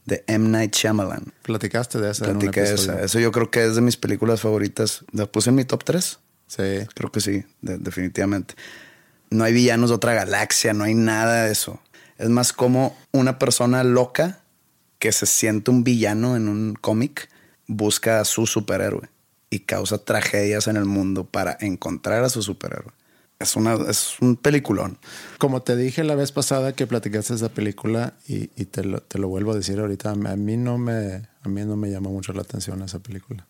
[SPEAKER 2] de M. Night Shyamalan.
[SPEAKER 1] Platicaste de esa en
[SPEAKER 2] Platiqué de
[SPEAKER 1] episodio.
[SPEAKER 2] esa. Eso yo creo que es de mis películas favoritas. La puse en mi top 3.
[SPEAKER 1] Sí.
[SPEAKER 2] Creo que sí, de- definitivamente. No hay villanos de otra galaxia, no hay nada de eso. Es más como una persona loca que se siente un villano en un cómic busca a su superhéroe y causa tragedias en el mundo para encontrar a su superhéroe. Es, una, es un peliculón.
[SPEAKER 1] Como te dije la vez pasada que platicaste esa película y, y te, lo, te lo vuelvo a decir ahorita, a mí no me, a mí no me llama mucho la atención esa película.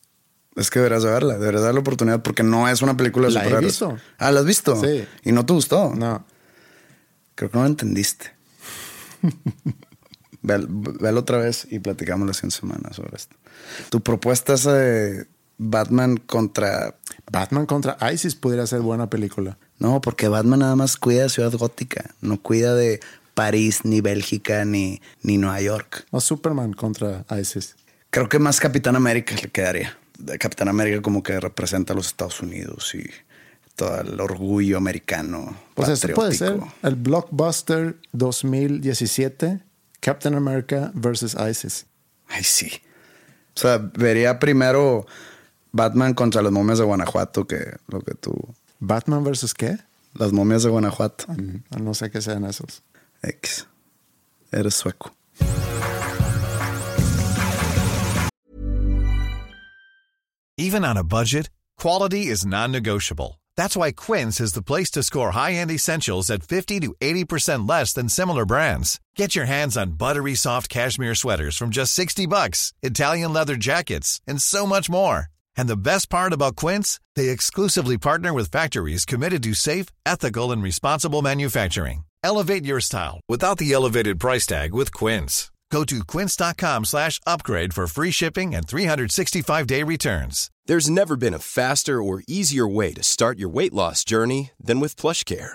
[SPEAKER 2] Es que deberías de verla, deberías dar la oportunidad porque no es una película de
[SPEAKER 1] La he visto.
[SPEAKER 2] Ah, ¿la has visto?
[SPEAKER 1] Sí.
[SPEAKER 2] ¿Y no te gustó?
[SPEAKER 1] No,
[SPEAKER 2] Creo que no lo entendiste. Ve- Velo otra vez y platicamos la siguiente semana sobre esto. Tu propuesta es de Batman contra...
[SPEAKER 1] Batman contra ISIS pudiera ser buena película.
[SPEAKER 2] No, porque Batman nada más cuida de Ciudad Gótica. No cuida de París, ni Bélgica, ni, ni Nueva York.
[SPEAKER 1] O Superman contra ISIS.
[SPEAKER 2] Creo que más Capitán América le quedaría. Capitán América como que representa a los Estados Unidos y todo el orgullo americano.
[SPEAKER 1] Pues eso puede ser el blockbuster 2017 Captain America versus ISIS.
[SPEAKER 2] Ay, sí. O sea, vería primero Batman contra las momias de Guanajuato que lo que tú.
[SPEAKER 1] Batman versus qué?
[SPEAKER 2] Las momias de Guanajuato.
[SPEAKER 1] Mm, No sé qué sean esos.
[SPEAKER 2] X. Eres sueco.
[SPEAKER 3] Even on a budget, quality is non-negotiable. That's why Quince is the place to score high-end essentials at 50 to 80% less than similar brands. Get your hands on buttery soft cashmere sweaters from just 60 bucks, Italian leather jackets, and so much more. And the best part about Quince, they exclusively partner with factories committed to safe, ethical, and responsible manufacturing. Elevate your style without the elevated price tag with Quince. Go to quince.com slash upgrade for free shipping and 365-day returns.
[SPEAKER 4] There's never been a faster or easier way to start your weight loss journey than with PlushCare.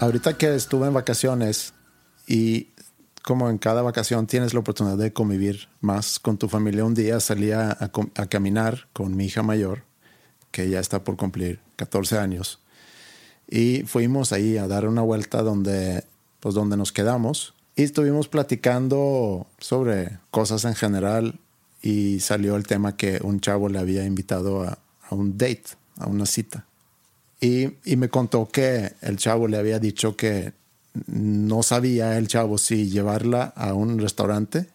[SPEAKER 1] Ahorita que estuve en vacaciones y como en cada vacación tienes la oportunidad de convivir más con tu familia, un día salí a, caminar con mi hija mayor, que ya está por cumplir 14 años, y fuimos ahí a dar una vuelta donde, pues donde nos quedamos y estuvimos platicando sobre cosas en general y salió el tema que un chavo le había invitado a un date, a una cita. Y, y, me contó que el chavo le había dicho que no sabía el chavo si llevarla a un restaurante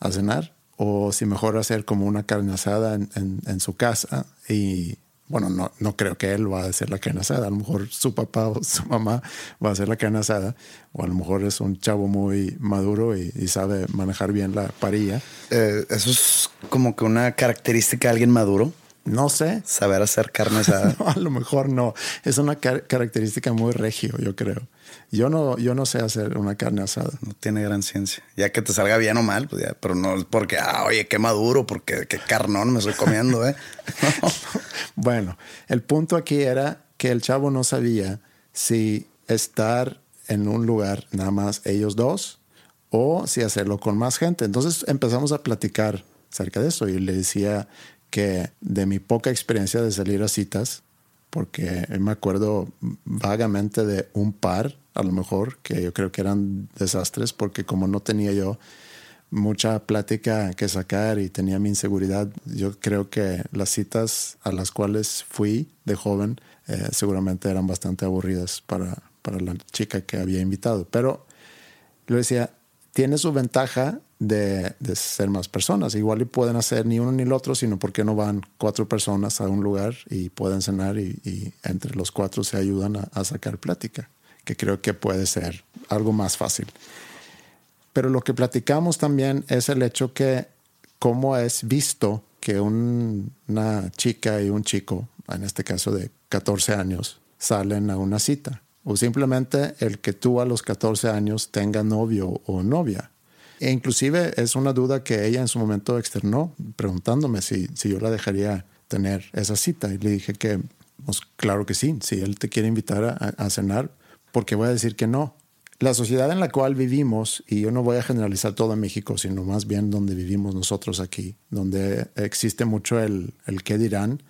[SPEAKER 1] a cenar o si mejor hacer como una carne asada en, en, en su casa. Y bueno, no, no creo que él va a hacer la carne asada. A lo mejor su papá o su mamá va a hacer la carne asada. O a lo mejor es un chavo muy maduro y, y sabe manejar bien la parilla.
[SPEAKER 2] Eh, eso es como que una característica de alguien maduro.
[SPEAKER 1] No sé.
[SPEAKER 2] Saber hacer carne asada.
[SPEAKER 1] no, a lo mejor no. Es una car característica muy regio, yo creo. Yo no, yo no sé hacer una carne asada.
[SPEAKER 2] No tiene gran ciencia. Ya que te salga bien o mal, pues ya, pero no es porque, ah, oye, qué maduro, porque qué carnón me estoy comiendo, ¿eh?
[SPEAKER 1] bueno, el punto aquí era que el chavo no sabía si estar en un lugar nada más ellos dos o si hacerlo con más gente. Entonces empezamos a platicar acerca de eso y le decía de mi poca experiencia de salir a citas, porque me acuerdo vagamente de un par, a lo mejor, que yo creo que eran desastres, porque como no tenía yo mucha plática que sacar y tenía mi inseguridad, yo creo que las citas a las cuales fui de joven eh, seguramente eran bastante aburridas para, para la chica que había invitado. Pero le decía, tiene su ventaja de, ser más personas. Igual y pueden hacer ni uno ni el otro, sino porque no van cuatro personas a un lugar y pueden cenar y, entre los cuatro se ayudan a, sacar plática, que creo que puede ser algo más fácil. Pero lo que platicamos también es el hecho que cómo es visto que un, una chica y un chico, en este caso de 14 años, salen a una cita. O simplemente el que tú a los 14 años tenga novio o novia e inclusive es una duda que ella en su momento externó, preguntándome si, si yo la dejaría tener esa cita. Y le dije que, pues claro que sí, si él te quiere invitar a, cenar, porque voy a decir que no. La sociedad en la cual vivimos, y yo no voy a generalizar todo en México, sino más bien donde vivimos nosotros aquí, donde existe mucho el, el qué dirán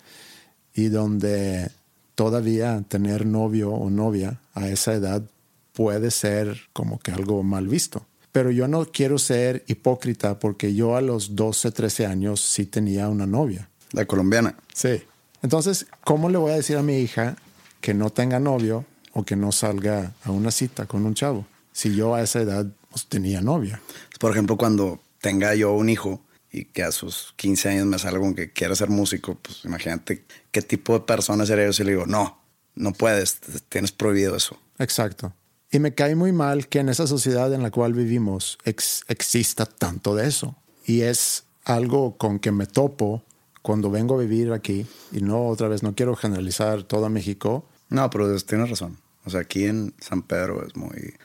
[SPEAKER 1] y donde todavía tener novio o novia a esa edad puede ser como que algo mal visto pero yo no quiero ser hipócrita porque yo a los 12, 13 años sí tenía una novia.
[SPEAKER 2] La colombiana.
[SPEAKER 1] Sí. Entonces, ¿cómo le voy a decir a mi hija que no tenga novio o que no salga a una cita con un chavo? Si yo a esa edad pues, tenía novia.
[SPEAKER 2] Por ejemplo, cuando tenga yo un hijo y que a sus 15 años me salga con que quiera ser músico, pues imagínate qué tipo de persona sería yo si le digo, no, no puedes, tienes prohibido eso.
[SPEAKER 1] Exacto. Y me cae muy mal que en esa sociedad en la cual vivimos ex exista tanto de eso. Y es algo con que me topo cuando vengo a vivir aquí. Y no, otra vez, no quiero generalizar todo México.
[SPEAKER 2] No, pero tienes razón. O sea, aquí en San Pedro es muy...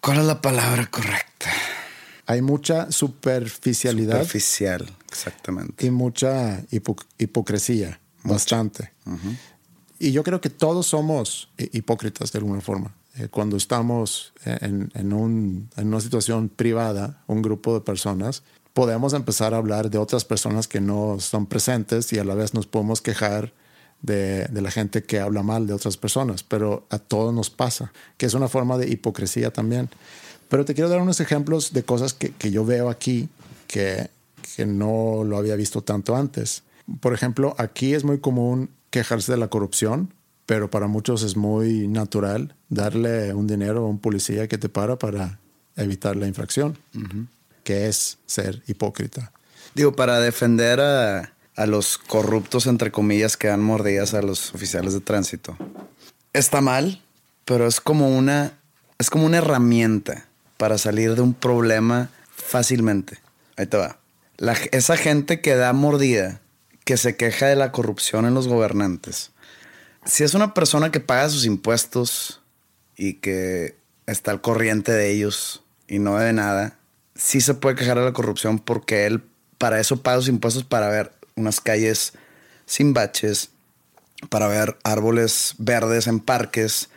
[SPEAKER 2] ¿Cuál es la palabra correcta?
[SPEAKER 1] Hay mucha superficialidad.
[SPEAKER 2] Superficial, exactamente.
[SPEAKER 1] Y mucha hipo hipocresía, mucha. bastante. Uh -huh. Y yo creo que todos somos hipócritas de alguna forma. Eh, cuando estamos en, en, un, en, una situación privada, un grupo de personas, podemos empezar a hablar de otras personas que no son presentes y a la vez nos podemos quejar de, de, la gente que habla mal de otras personas, pero a todos nos pasa, que es una forma de hipocresía también. Pero te quiero dar unos ejemplos de cosas que, que yo veo aquí que, que no lo había visto tanto antes. Por ejemplo, aquí es muy común quejarse de la corrupción, pero para muchos es muy natural darle un dinero a un policía que te para para evitar la infracción, uh -huh. que es ser hipócrita.
[SPEAKER 2] Digo, para defender a, a los corruptos, entre comillas, que dan mordidas a los oficiales de tránsito. Está mal, pero es como una, es como una herramienta para salir de un problema fácilmente. Ahí te va. La- esa gente que da mordida, que se queja de la corrupción en los gobernantes, si es una persona que paga sus impuestos y que está al corriente de ellos y no debe nada, sí se puede quejar de la corrupción porque él para eso paga sus impuestos para ver unas calles sin baches, para ver árboles verdes en parques,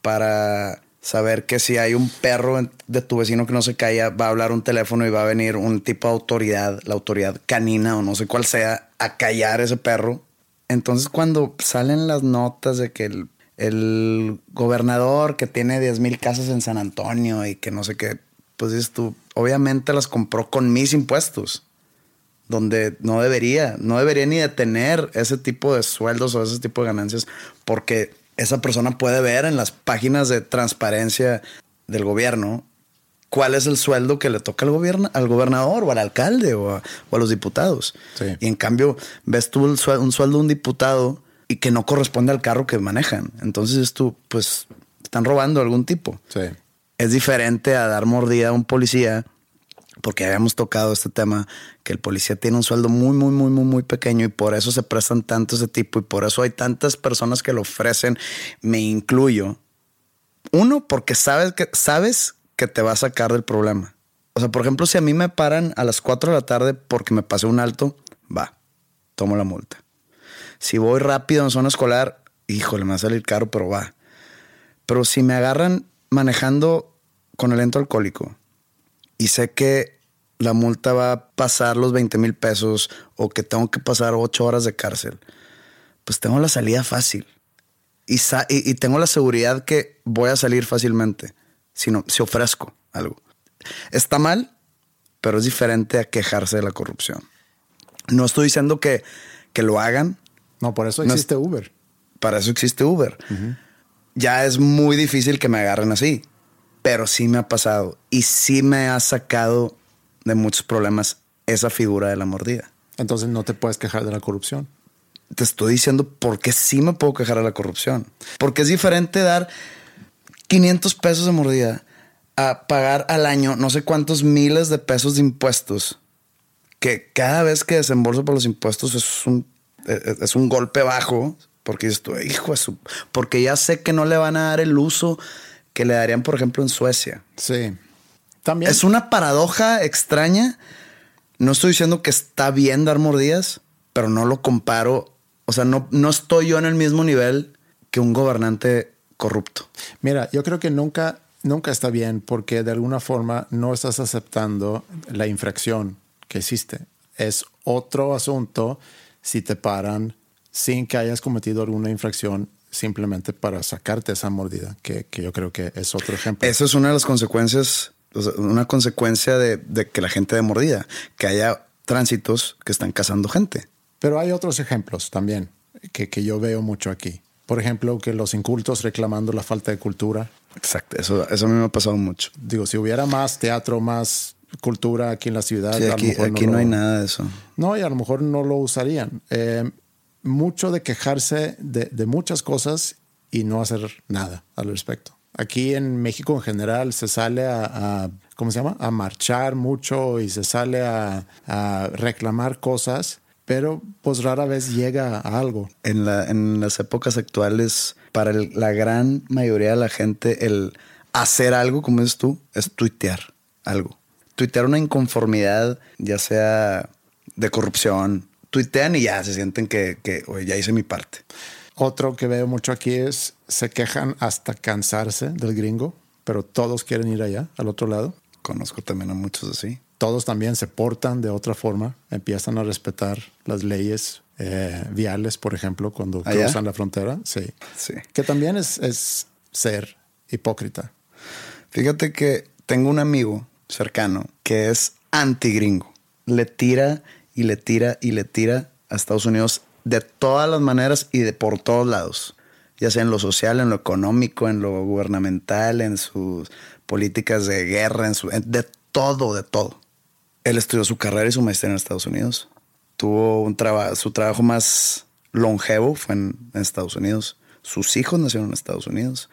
[SPEAKER 2] para saber que si hay un perro de tu vecino que no se calla, va a hablar un teléfono y va a venir un tipo de autoridad, la autoridad canina o no sé cuál sea, a callar ese perro. Entonces cuando salen las notas de que el, el gobernador que tiene 10 mil casas en San Antonio y que no sé qué, pues dices tú, obviamente las compró con mis impuestos donde no debería, no debería ni de tener ese tipo de sueldos o ese tipo de ganancias, porque esa persona puede ver en las páginas de transparencia del gobierno cuál es el sueldo que le toca al gobierno, al gobernador o al alcalde o a, o a los diputados.
[SPEAKER 1] Sí.
[SPEAKER 2] Y en cambio, ves tú el sue- un sueldo de un diputado y que no corresponde al carro que manejan. Entonces es tú, pues, están robando algún tipo
[SPEAKER 1] Sí.
[SPEAKER 2] es diferente a dar mordida a un policía, porque habíamos tocado este tema, que el policía tiene un sueldo muy, muy, muy, muy, muy pequeño y por eso se prestan tanto ese tipo y por eso hay tantas personas que lo ofrecen, me incluyo. Uno, porque sabes que, sabes que te va a sacar del problema. O sea, por ejemplo, si a mí me paran a las 4 de la tarde porque me pasé un alto, va, tomo la multa. Si voy rápido en zona escolar, híjole, me va a salir caro, pero va. Pero si me agarran manejando con el ento alcohólico y sé que la multa va a pasar los 20 mil pesos o que tengo que pasar 8 horas de cárcel, pues tengo la salida fácil. Y, sa- y tengo la seguridad que voy a salir fácilmente si, no, si ofrezco algo. Está mal, pero es diferente a quejarse de la corrupción. No estoy diciendo que, que lo hagan,
[SPEAKER 1] No, por eso
[SPEAKER 2] No es-
[SPEAKER 1] existe Uber.
[SPEAKER 2] para eso existe Uber. Ya es muy difícil que me agarren así, pero sí me ha pasado y sí me ha sacado de muchos problemas esa figura de la mordida.
[SPEAKER 1] Entonces no te puedes quejar de la corrupción.
[SPEAKER 2] Te estoy diciendo por qué sí me puedo quejar de la corrupción. Porque es diferente dar 500 pesos de mordida a pagar al año no sé cuántos miles de pesos de impuestos. Que cada vez que desembolso por los impuestos es un, eh, es un golpe bajo. Porque tú, hijo de su... Porque ya sé que no le van a dar el uso que le darían, por ejemplo, en Suecia.
[SPEAKER 1] Sí. También.
[SPEAKER 2] Es una paradoja extraña. No estoy diciendo que está bien dar mordidas, pero no lo comparo. O sea, no, no estoy yo en el mismo nivel que un gobernante corrupto.
[SPEAKER 1] Mira, yo creo que nunca, nunca está bien porque de alguna forma no estás aceptando la infracción que hiciste. Es otro asunto si te paran sin que hayas cometido alguna infracción simplemente para sacarte esa mordida, que, que yo creo que es otro ejemplo.
[SPEAKER 2] Eso es una de las consecuencias, una consecuencia de, de que la gente de mordida, que haya tránsitos que están cazando gente.
[SPEAKER 1] Pero hay otros ejemplos también que, que yo veo mucho aquí. Por ejemplo, que los incultos reclamando la falta de cultura.
[SPEAKER 2] Exacto, eso, eso a mí me ha pasado mucho.
[SPEAKER 1] Digo, si hubiera más teatro, más cultura aquí en la ciudad,
[SPEAKER 2] Sí,
[SPEAKER 1] a lo
[SPEAKER 2] aquí
[SPEAKER 1] mejor
[SPEAKER 2] aquí no,
[SPEAKER 1] lo-
[SPEAKER 2] hay nada de eso.
[SPEAKER 1] No, y a lo mejor no lo usarían. Eh, mucho de quejarse de, de muchas cosas y no hacer nada al respecto. Aquí en México en general se sale a, a- ¿cómo se llama? A marchar mucho y se sale a, a reclamar cosas, pero pues rara vez llega a algo.
[SPEAKER 2] En, la, en las épocas actuales, para el- la gran mayoría de la gente, el hacer algo, como dices tú, es tuitear algo. Tuitear una inconformidad, ya sea de corrupción, tuitean y ya se sienten que, que "Oye, ya hice mi parte.
[SPEAKER 1] Otro que veo mucho aquí es se quejan hasta cansarse del gringo, pero todos quieren ir allá, al otro lado.
[SPEAKER 2] Conozco también a muchos así.
[SPEAKER 1] Todos también se portan de otra forma, empiezan a respetar las leyes eh, viales, por ejemplo, cuando
[SPEAKER 2] ¿Allá?
[SPEAKER 1] cruzan la frontera. Sí.
[SPEAKER 2] Sí.
[SPEAKER 1] Que también es, es ser hipócrita.
[SPEAKER 2] Fíjate que tengo un amigo cercano que es anti-gringo. Le tira y le tira y le tira a Estados Unidos de todas las maneras y de por todos lados. Ya sea en lo social, en lo económico, en lo gubernamental, en sus políticas de guerra, en su, de todo, de todo. Él estudió su carrera y su maestría en Estados Unidos. tuvo un trabajo, su trabajo más longevo fue en, en Estados Unidos. Sus hijos nacieron en Estados Unidos.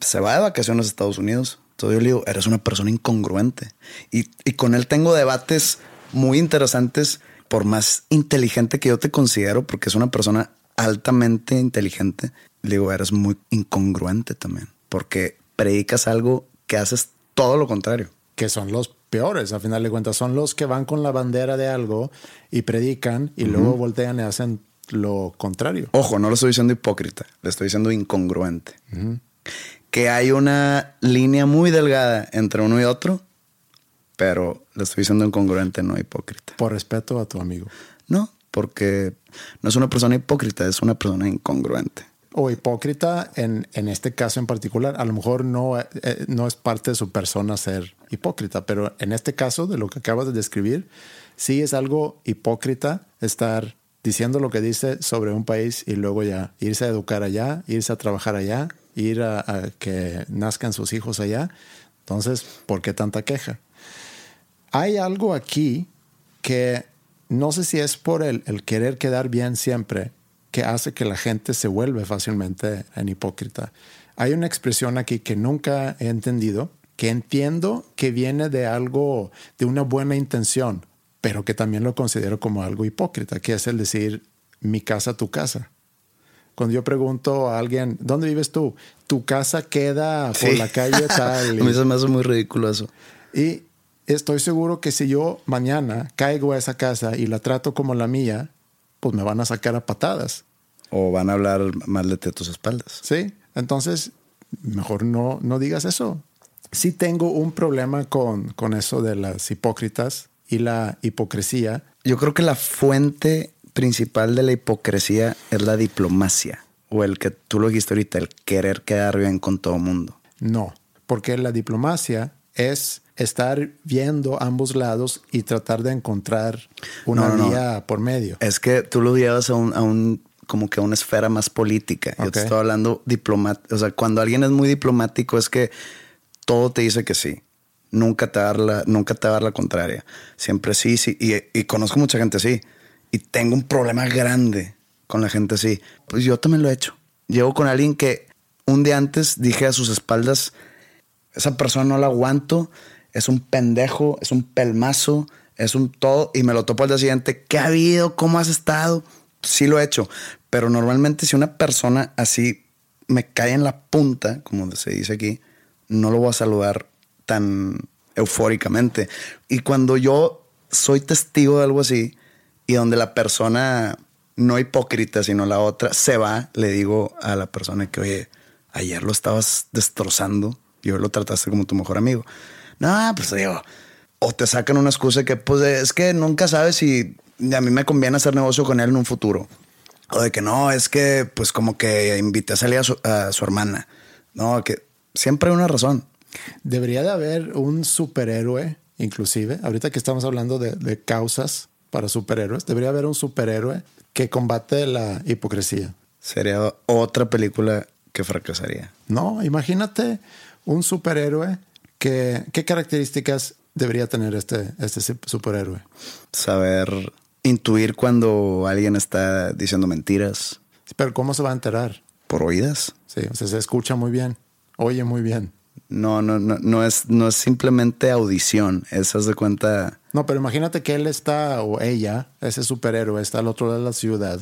[SPEAKER 2] Se va de vacaciones a Estados Unidos. Entonces yo le digo, eres una persona incongruente. Y, y con él tengo debates muy interesantes, por más inteligente que yo te considero, porque es una persona altamente inteligente. Le digo, eres muy incongruente también, porque predicas algo que haces todo lo contrario.
[SPEAKER 1] Que son los peores, a final de cuentas, son los que van con la bandera de algo y predican y luego voltean y hacen lo contrario.
[SPEAKER 2] Ojo, no lo estoy diciendo hipócrita, le estoy diciendo incongruente. Que hay una línea muy delgada entre uno y otro, pero le estoy diciendo incongruente, no hipócrita.
[SPEAKER 1] Por respeto a tu amigo.
[SPEAKER 2] No, porque no es una persona hipócrita, es una persona incongruente.
[SPEAKER 1] O hipócrita en, en este caso en particular. A lo mejor no, eh, no es parte de su persona ser hipócrita, pero en este caso de lo que acabas de describir, sí es algo hipócrita estar diciendo lo que dice sobre un país y luego ya irse a educar allá, irse a trabajar allá, ir a, a que nazcan sus hijos allá. Entonces, ¿por qué tanta queja? Hay algo aquí que no sé si es por el, el querer quedar bien siempre que hace que la gente se vuelve fácilmente en hipócrita. Hay una expresión aquí que nunca he entendido, que entiendo que viene de algo, de una buena intención, pero que también lo considero como algo hipócrita, que es el decir mi casa, tu casa. Cuando yo pregunto a alguien, ¿dónde vives tú? Tu casa queda por
[SPEAKER 2] Sí.
[SPEAKER 1] la calle tal.
[SPEAKER 2] A mí se me hace muy ridículo eso.
[SPEAKER 1] Y estoy seguro que si yo mañana caigo a esa casa y la trato como la mía, pues me van a sacar a patadas.
[SPEAKER 2] O van a hablar mal de ti a tus espaldas.
[SPEAKER 1] ¿Sí? Entonces, mejor no, no digas eso. Sí tengo un problema con, con eso de las hipócritas y la hipocresía.
[SPEAKER 2] Yo creo que la fuente principal de la hipocresía es la diplomacia. O el que tú lo dijiste ahorita, el querer quedar bien con todo el mundo.
[SPEAKER 1] No, porque la diplomacia es estar viendo ambos lados y tratar de encontrar una
[SPEAKER 2] No, no, no.
[SPEAKER 1] vía por medio.
[SPEAKER 2] Es que tú lo llevas a un, a un como que a una esfera más política. Yo te estoy hablando diplomático. O sea, cuando alguien es muy diplomático es que todo te dice que sí. Nunca te va a dar la, nunca te va a dar la contraria. Siempre sí, sí. Y, y conozco mucha gente así. Y tengo un problema grande con la gente así. Pues yo también lo he hecho. Llevo con alguien que un día antes dije a sus espaldas, esa persona no la aguanto, es un pendejo, es un pelmazo, es un todo, y me lo topo al día siguiente, ¿qué ha habido? ¿Cómo has estado? Sí lo he hecho, pero normalmente si una persona así me cae en la punta, como se dice aquí, no lo voy a saludar tan eufóricamente. Y cuando yo soy testigo de algo así, y donde la persona, no hipócrita, sino la otra, se va, le digo a la persona que, oye, ayer lo estabas destrozando y hoy lo trataste como tu mejor amigo. No, pues digo, o te sacan una excusa que, pues es que nunca sabes si a mí me conviene hacer negocio con él en un futuro. O de que no, es que, pues como que invité a salir a su, a su hermana. No, que siempre hay una razón.
[SPEAKER 1] Debería de haber un superhéroe, inclusive, ahorita que estamos hablando de, de causas para superhéroes, debería haber un superhéroe que combate la hipocresía.
[SPEAKER 2] Sería otra película que fracasaría.
[SPEAKER 1] No, imagínate un superhéroe que, ¿qué características debería tener este, este superhéroe?
[SPEAKER 2] Saber intuir cuando alguien está diciendo mentiras.
[SPEAKER 1] Pero ¿cómo se va a enterar?
[SPEAKER 2] Por oídas.
[SPEAKER 1] Sí, o sea, se escucha muy bien, oye muy bien.
[SPEAKER 2] No, no, no, no es, no es simplemente audición. Eso es de cuenta.
[SPEAKER 1] No, pero imagínate que él está, o ella, ese superhéroe, está al otro lado de la ciudad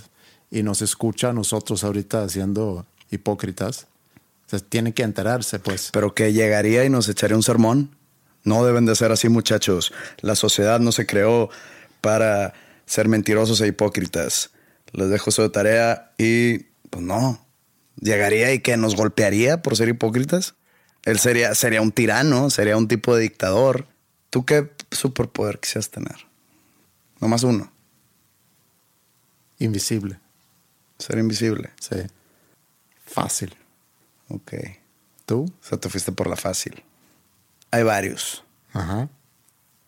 [SPEAKER 1] y nos escucha a nosotros ahorita siendo hipócritas. Tiene que enterarse, pues.
[SPEAKER 2] Pero que llegaría y nos echaría un sermón. No deben de ser así, muchachos. La sociedad no se creó para ser mentirosos e hipócritas. Les dejo eso de tarea y, pues no. Llegaría y que nos golpearía por ser hipócritas. Él sería, sería un tirano, sería un tipo de dictador. ¿Tú qué superpoder quisieras tener? Nomás uno.
[SPEAKER 1] Invisible.
[SPEAKER 2] Ser invisible.
[SPEAKER 1] Sí. Fácil.
[SPEAKER 2] Ok.
[SPEAKER 1] ¿Tú?
[SPEAKER 2] O sea, te fuiste por la fácil. Hay varios.
[SPEAKER 1] Ajá.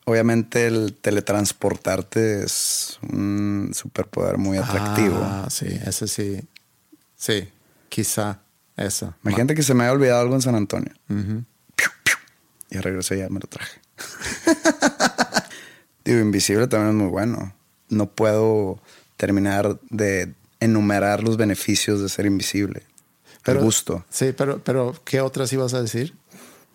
[SPEAKER 2] Obviamente el teletransportarte es un superpoder muy atractivo.
[SPEAKER 1] Ah, sí, ese sí. Sí, quizá esa.
[SPEAKER 2] Imagínate que se me haya olvidado algo en San Antonio. Piu, piu. Y regresé y ya me lo traje. Digo, invisible también es muy bueno. no puedo terminar de enumerar los beneficios de ser invisible. El gusto.
[SPEAKER 1] Sí, pero, pero ¿qué otras ibas a decir?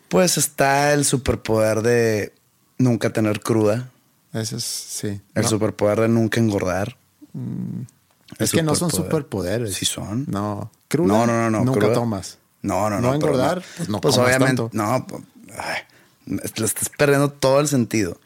[SPEAKER 2] Pues está el superpoder de nunca tener cruda.
[SPEAKER 1] Ese es, sí.
[SPEAKER 2] El superpoder de nunca engordar.
[SPEAKER 1] Es que no son superpoderes.
[SPEAKER 2] Sí son.
[SPEAKER 1] No. Cruda,
[SPEAKER 2] No, no, no, no,
[SPEAKER 1] Nunca
[SPEAKER 2] cruda.
[SPEAKER 1] tomas.
[SPEAKER 2] No, no, no.
[SPEAKER 1] No
[SPEAKER 2] pero
[SPEAKER 1] engordar, pues no
[SPEAKER 2] Pues obviamente,
[SPEAKER 1] tanto.
[SPEAKER 2] no. pues, ay, le estás perdiendo todo el sentido.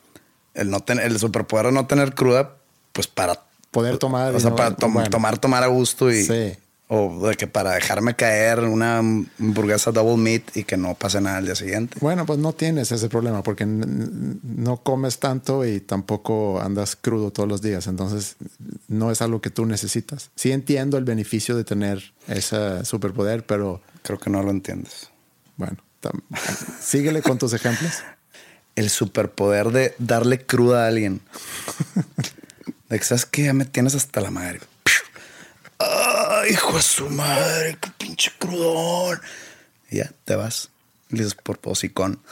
[SPEAKER 2] El, no tener, el superpoder de no tener cruda, pues para
[SPEAKER 1] Poder tomar.
[SPEAKER 2] O sea,
[SPEAKER 1] no-
[SPEAKER 2] para tom-
[SPEAKER 1] bueno.
[SPEAKER 2] tomar, tomar a gusto y.
[SPEAKER 1] Sí.
[SPEAKER 2] O de que para dejarme caer una hamburguesa double meat y que no pase nada al día siguiente.
[SPEAKER 1] Bueno, pues no tienes ese problema porque no comes tanto y tampoco andas crudo todos los días. Entonces, no es algo que tú necesitas. Sí entiendo el beneficio de tener ese superpoder, pero
[SPEAKER 2] Creo que no lo entiendes.
[SPEAKER 1] bueno, síguele con tus ejemplos.
[SPEAKER 2] El superpoder de darle cruda a alguien. de que sabes que ya me tienes hasta la madre. Ay, hijo de su madre, qué pinche crudón. Y ya te vas. Y dices por posicón.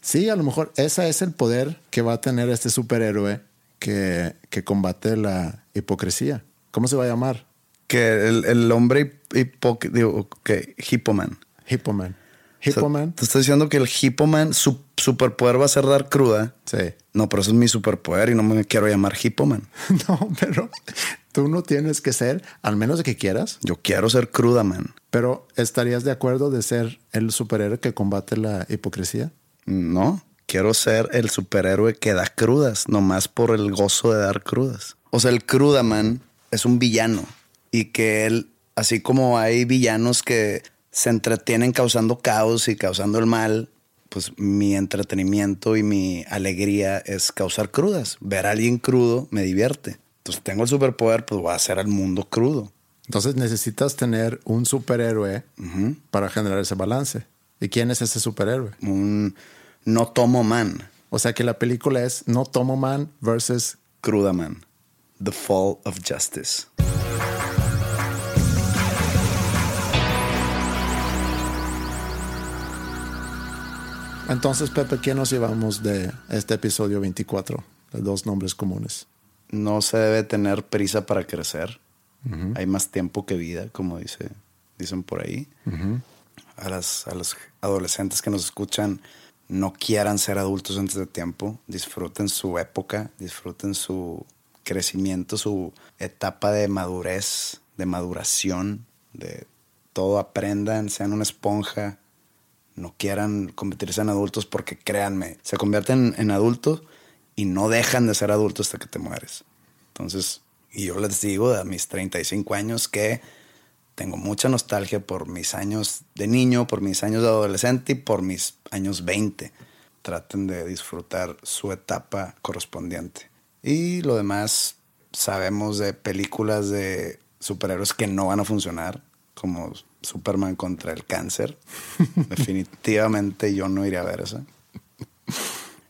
[SPEAKER 1] Sí, a lo mejor ese es el poder que va a tener este superhéroe que, que combate la hipocresía. ¿Cómo se va a llamar?
[SPEAKER 2] Que el, el hombre hipócrita, digo, que Hippoman.
[SPEAKER 1] Hippoman.
[SPEAKER 2] O sea,
[SPEAKER 1] Hippoman.
[SPEAKER 2] te estoy diciendo que el Hippoman, su superpoder va a ser dar cruda.
[SPEAKER 1] Sí.
[SPEAKER 2] No, pero eso es mi superpoder y no me quiero llamar Hippoman.
[SPEAKER 1] No, pero tú no tienes que ser, al menos de que quieras,
[SPEAKER 2] Yo quiero ser cruda, man.
[SPEAKER 1] pero ¿estarías de acuerdo de ser el superhéroe que combate la hipocresía?
[SPEAKER 2] No, quiero ser el superhéroe que da crudas, nomás por el gozo de dar crudas. O sea, el crudaman es un villano y que él, así como hay villanos que se entretienen causando caos y causando el mal, pues mi entretenimiento y mi alegría es causar crudas. Ver a alguien crudo me divierte. Entonces tengo el superpoder, pues voy a hacer al mundo crudo.
[SPEAKER 1] Entonces necesitas tener un superhéroe para generar ese balance. ¿Y quién es ese superhéroe?
[SPEAKER 2] Un no tomo man,
[SPEAKER 1] O sea que la película es No Tomo Man versus
[SPEAKER 2] crudaman. The Fall of Justice.
[SPEAKER 1] Entonces, Pepe, ¿qué nos llevamos de este episodio 24? De dos nombres comunes.
[SPEAKER 2] No se debe tener prisa para crecer. Hay más tiempo que vida, como dice, dicen por ahí. a, las, a los adolescentes que nos escuchan, no quieran ser adultos antes de tiempo. Disfruten su época, disfruten su crecimiento, su etapa de madurez, de maduración, de todo aprendan, sean una esponja. No quieran convertirse en adultos porque créanme, se convierten en adultos y no dejan de ser adultos hasta que te mueres. Entonces, y yo les digo a mis 35 años que tengo mucha nostalgia por mis años de niño, por mis años de adolescente y por mis años 20. Traten de disfrutar su etapa correspondiente. Y lo demás, sabemos de películas de superhéroes que no van a funcionar, como Superman contra el cáncer. Definitivamente yo no iré a ver esa.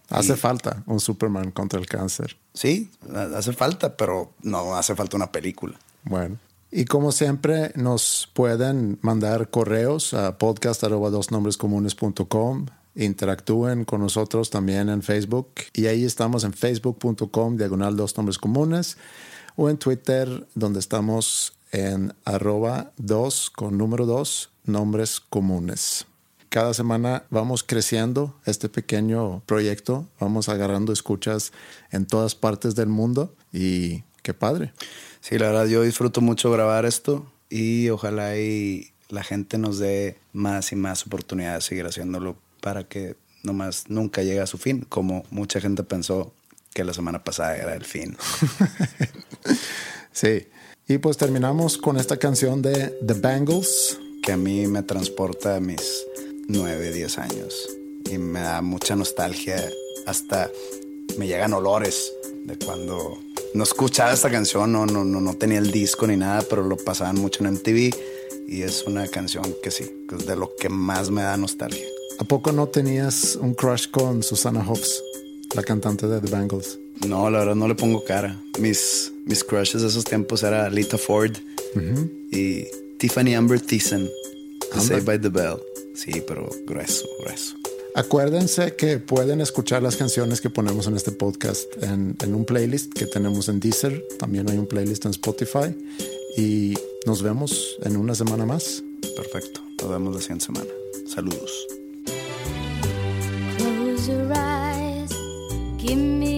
[SPEAKER 1] Hace falta un Superman contra el cáncer.
[SPEAKER 2] Sí, hace falta, pero no hace falta una película.
[SPEAKER 1] Bueno. Y como siempre, nos pueden mandar correos a podcast.dosnombrescomunes.com. Interactúen con nosotros también en Facebook. Y ahí estamos en facebook.com, diagonal dos nombres comunes. O en Twitter, donde estamos en arroba dos con número dos nombres comunes. Cada semana vamos creciendo este pequeño proyecto. Vamos agarrando escuchas en todas partes del mundo. Y qué padre.
[SPEAKER 2] Sí, la verdad, yo disfruto mucho grabar esto y ojalá y la gente nos dé más y más oportunidades de seguir haciéndolo para que nomás nunca llegue a su fin, como mucha gente pensó que la semana pasada era el fin.
[SPEAKER 1] Sí. Y pues terminamos con esta canción de The Bangles.
[SPEAKER 2] Que a mí me transporta a mis 9, 10 años y me da mucha nostalgia, hasta me llegan olores de cuando no escuchaba esta canción, no, no, no, no tenía el disco ni nada, pero lo pasaban mucho en MTV y es una canción que sí, que es de lo que más me da nostalgia.
[SPEAKER 1] ¿A poco no tenías un crush con Susana Hobbs, la cantante de The Bangles?
[SPEAKER 2] No, la verdad no le pongo cara. Mis, mis crushes de esos tiempos era Lita Ford y Tiffany Amber Thiessen. Saved by the Bell. Sí, pero grueso, grueso.
[SPEAKER 1] Acuérdense que pueden escuchar las canciones que ponemos en este podcast en, en, un playlist que tenemos en Deezer. También hay un playlist en Spotify. Y nos vemos en una semana más.
[SPEAKER 2] Perfecto. Nos vemos la siguiente semana. Saludos.
[SPEAKER 5] Close your eyes, give me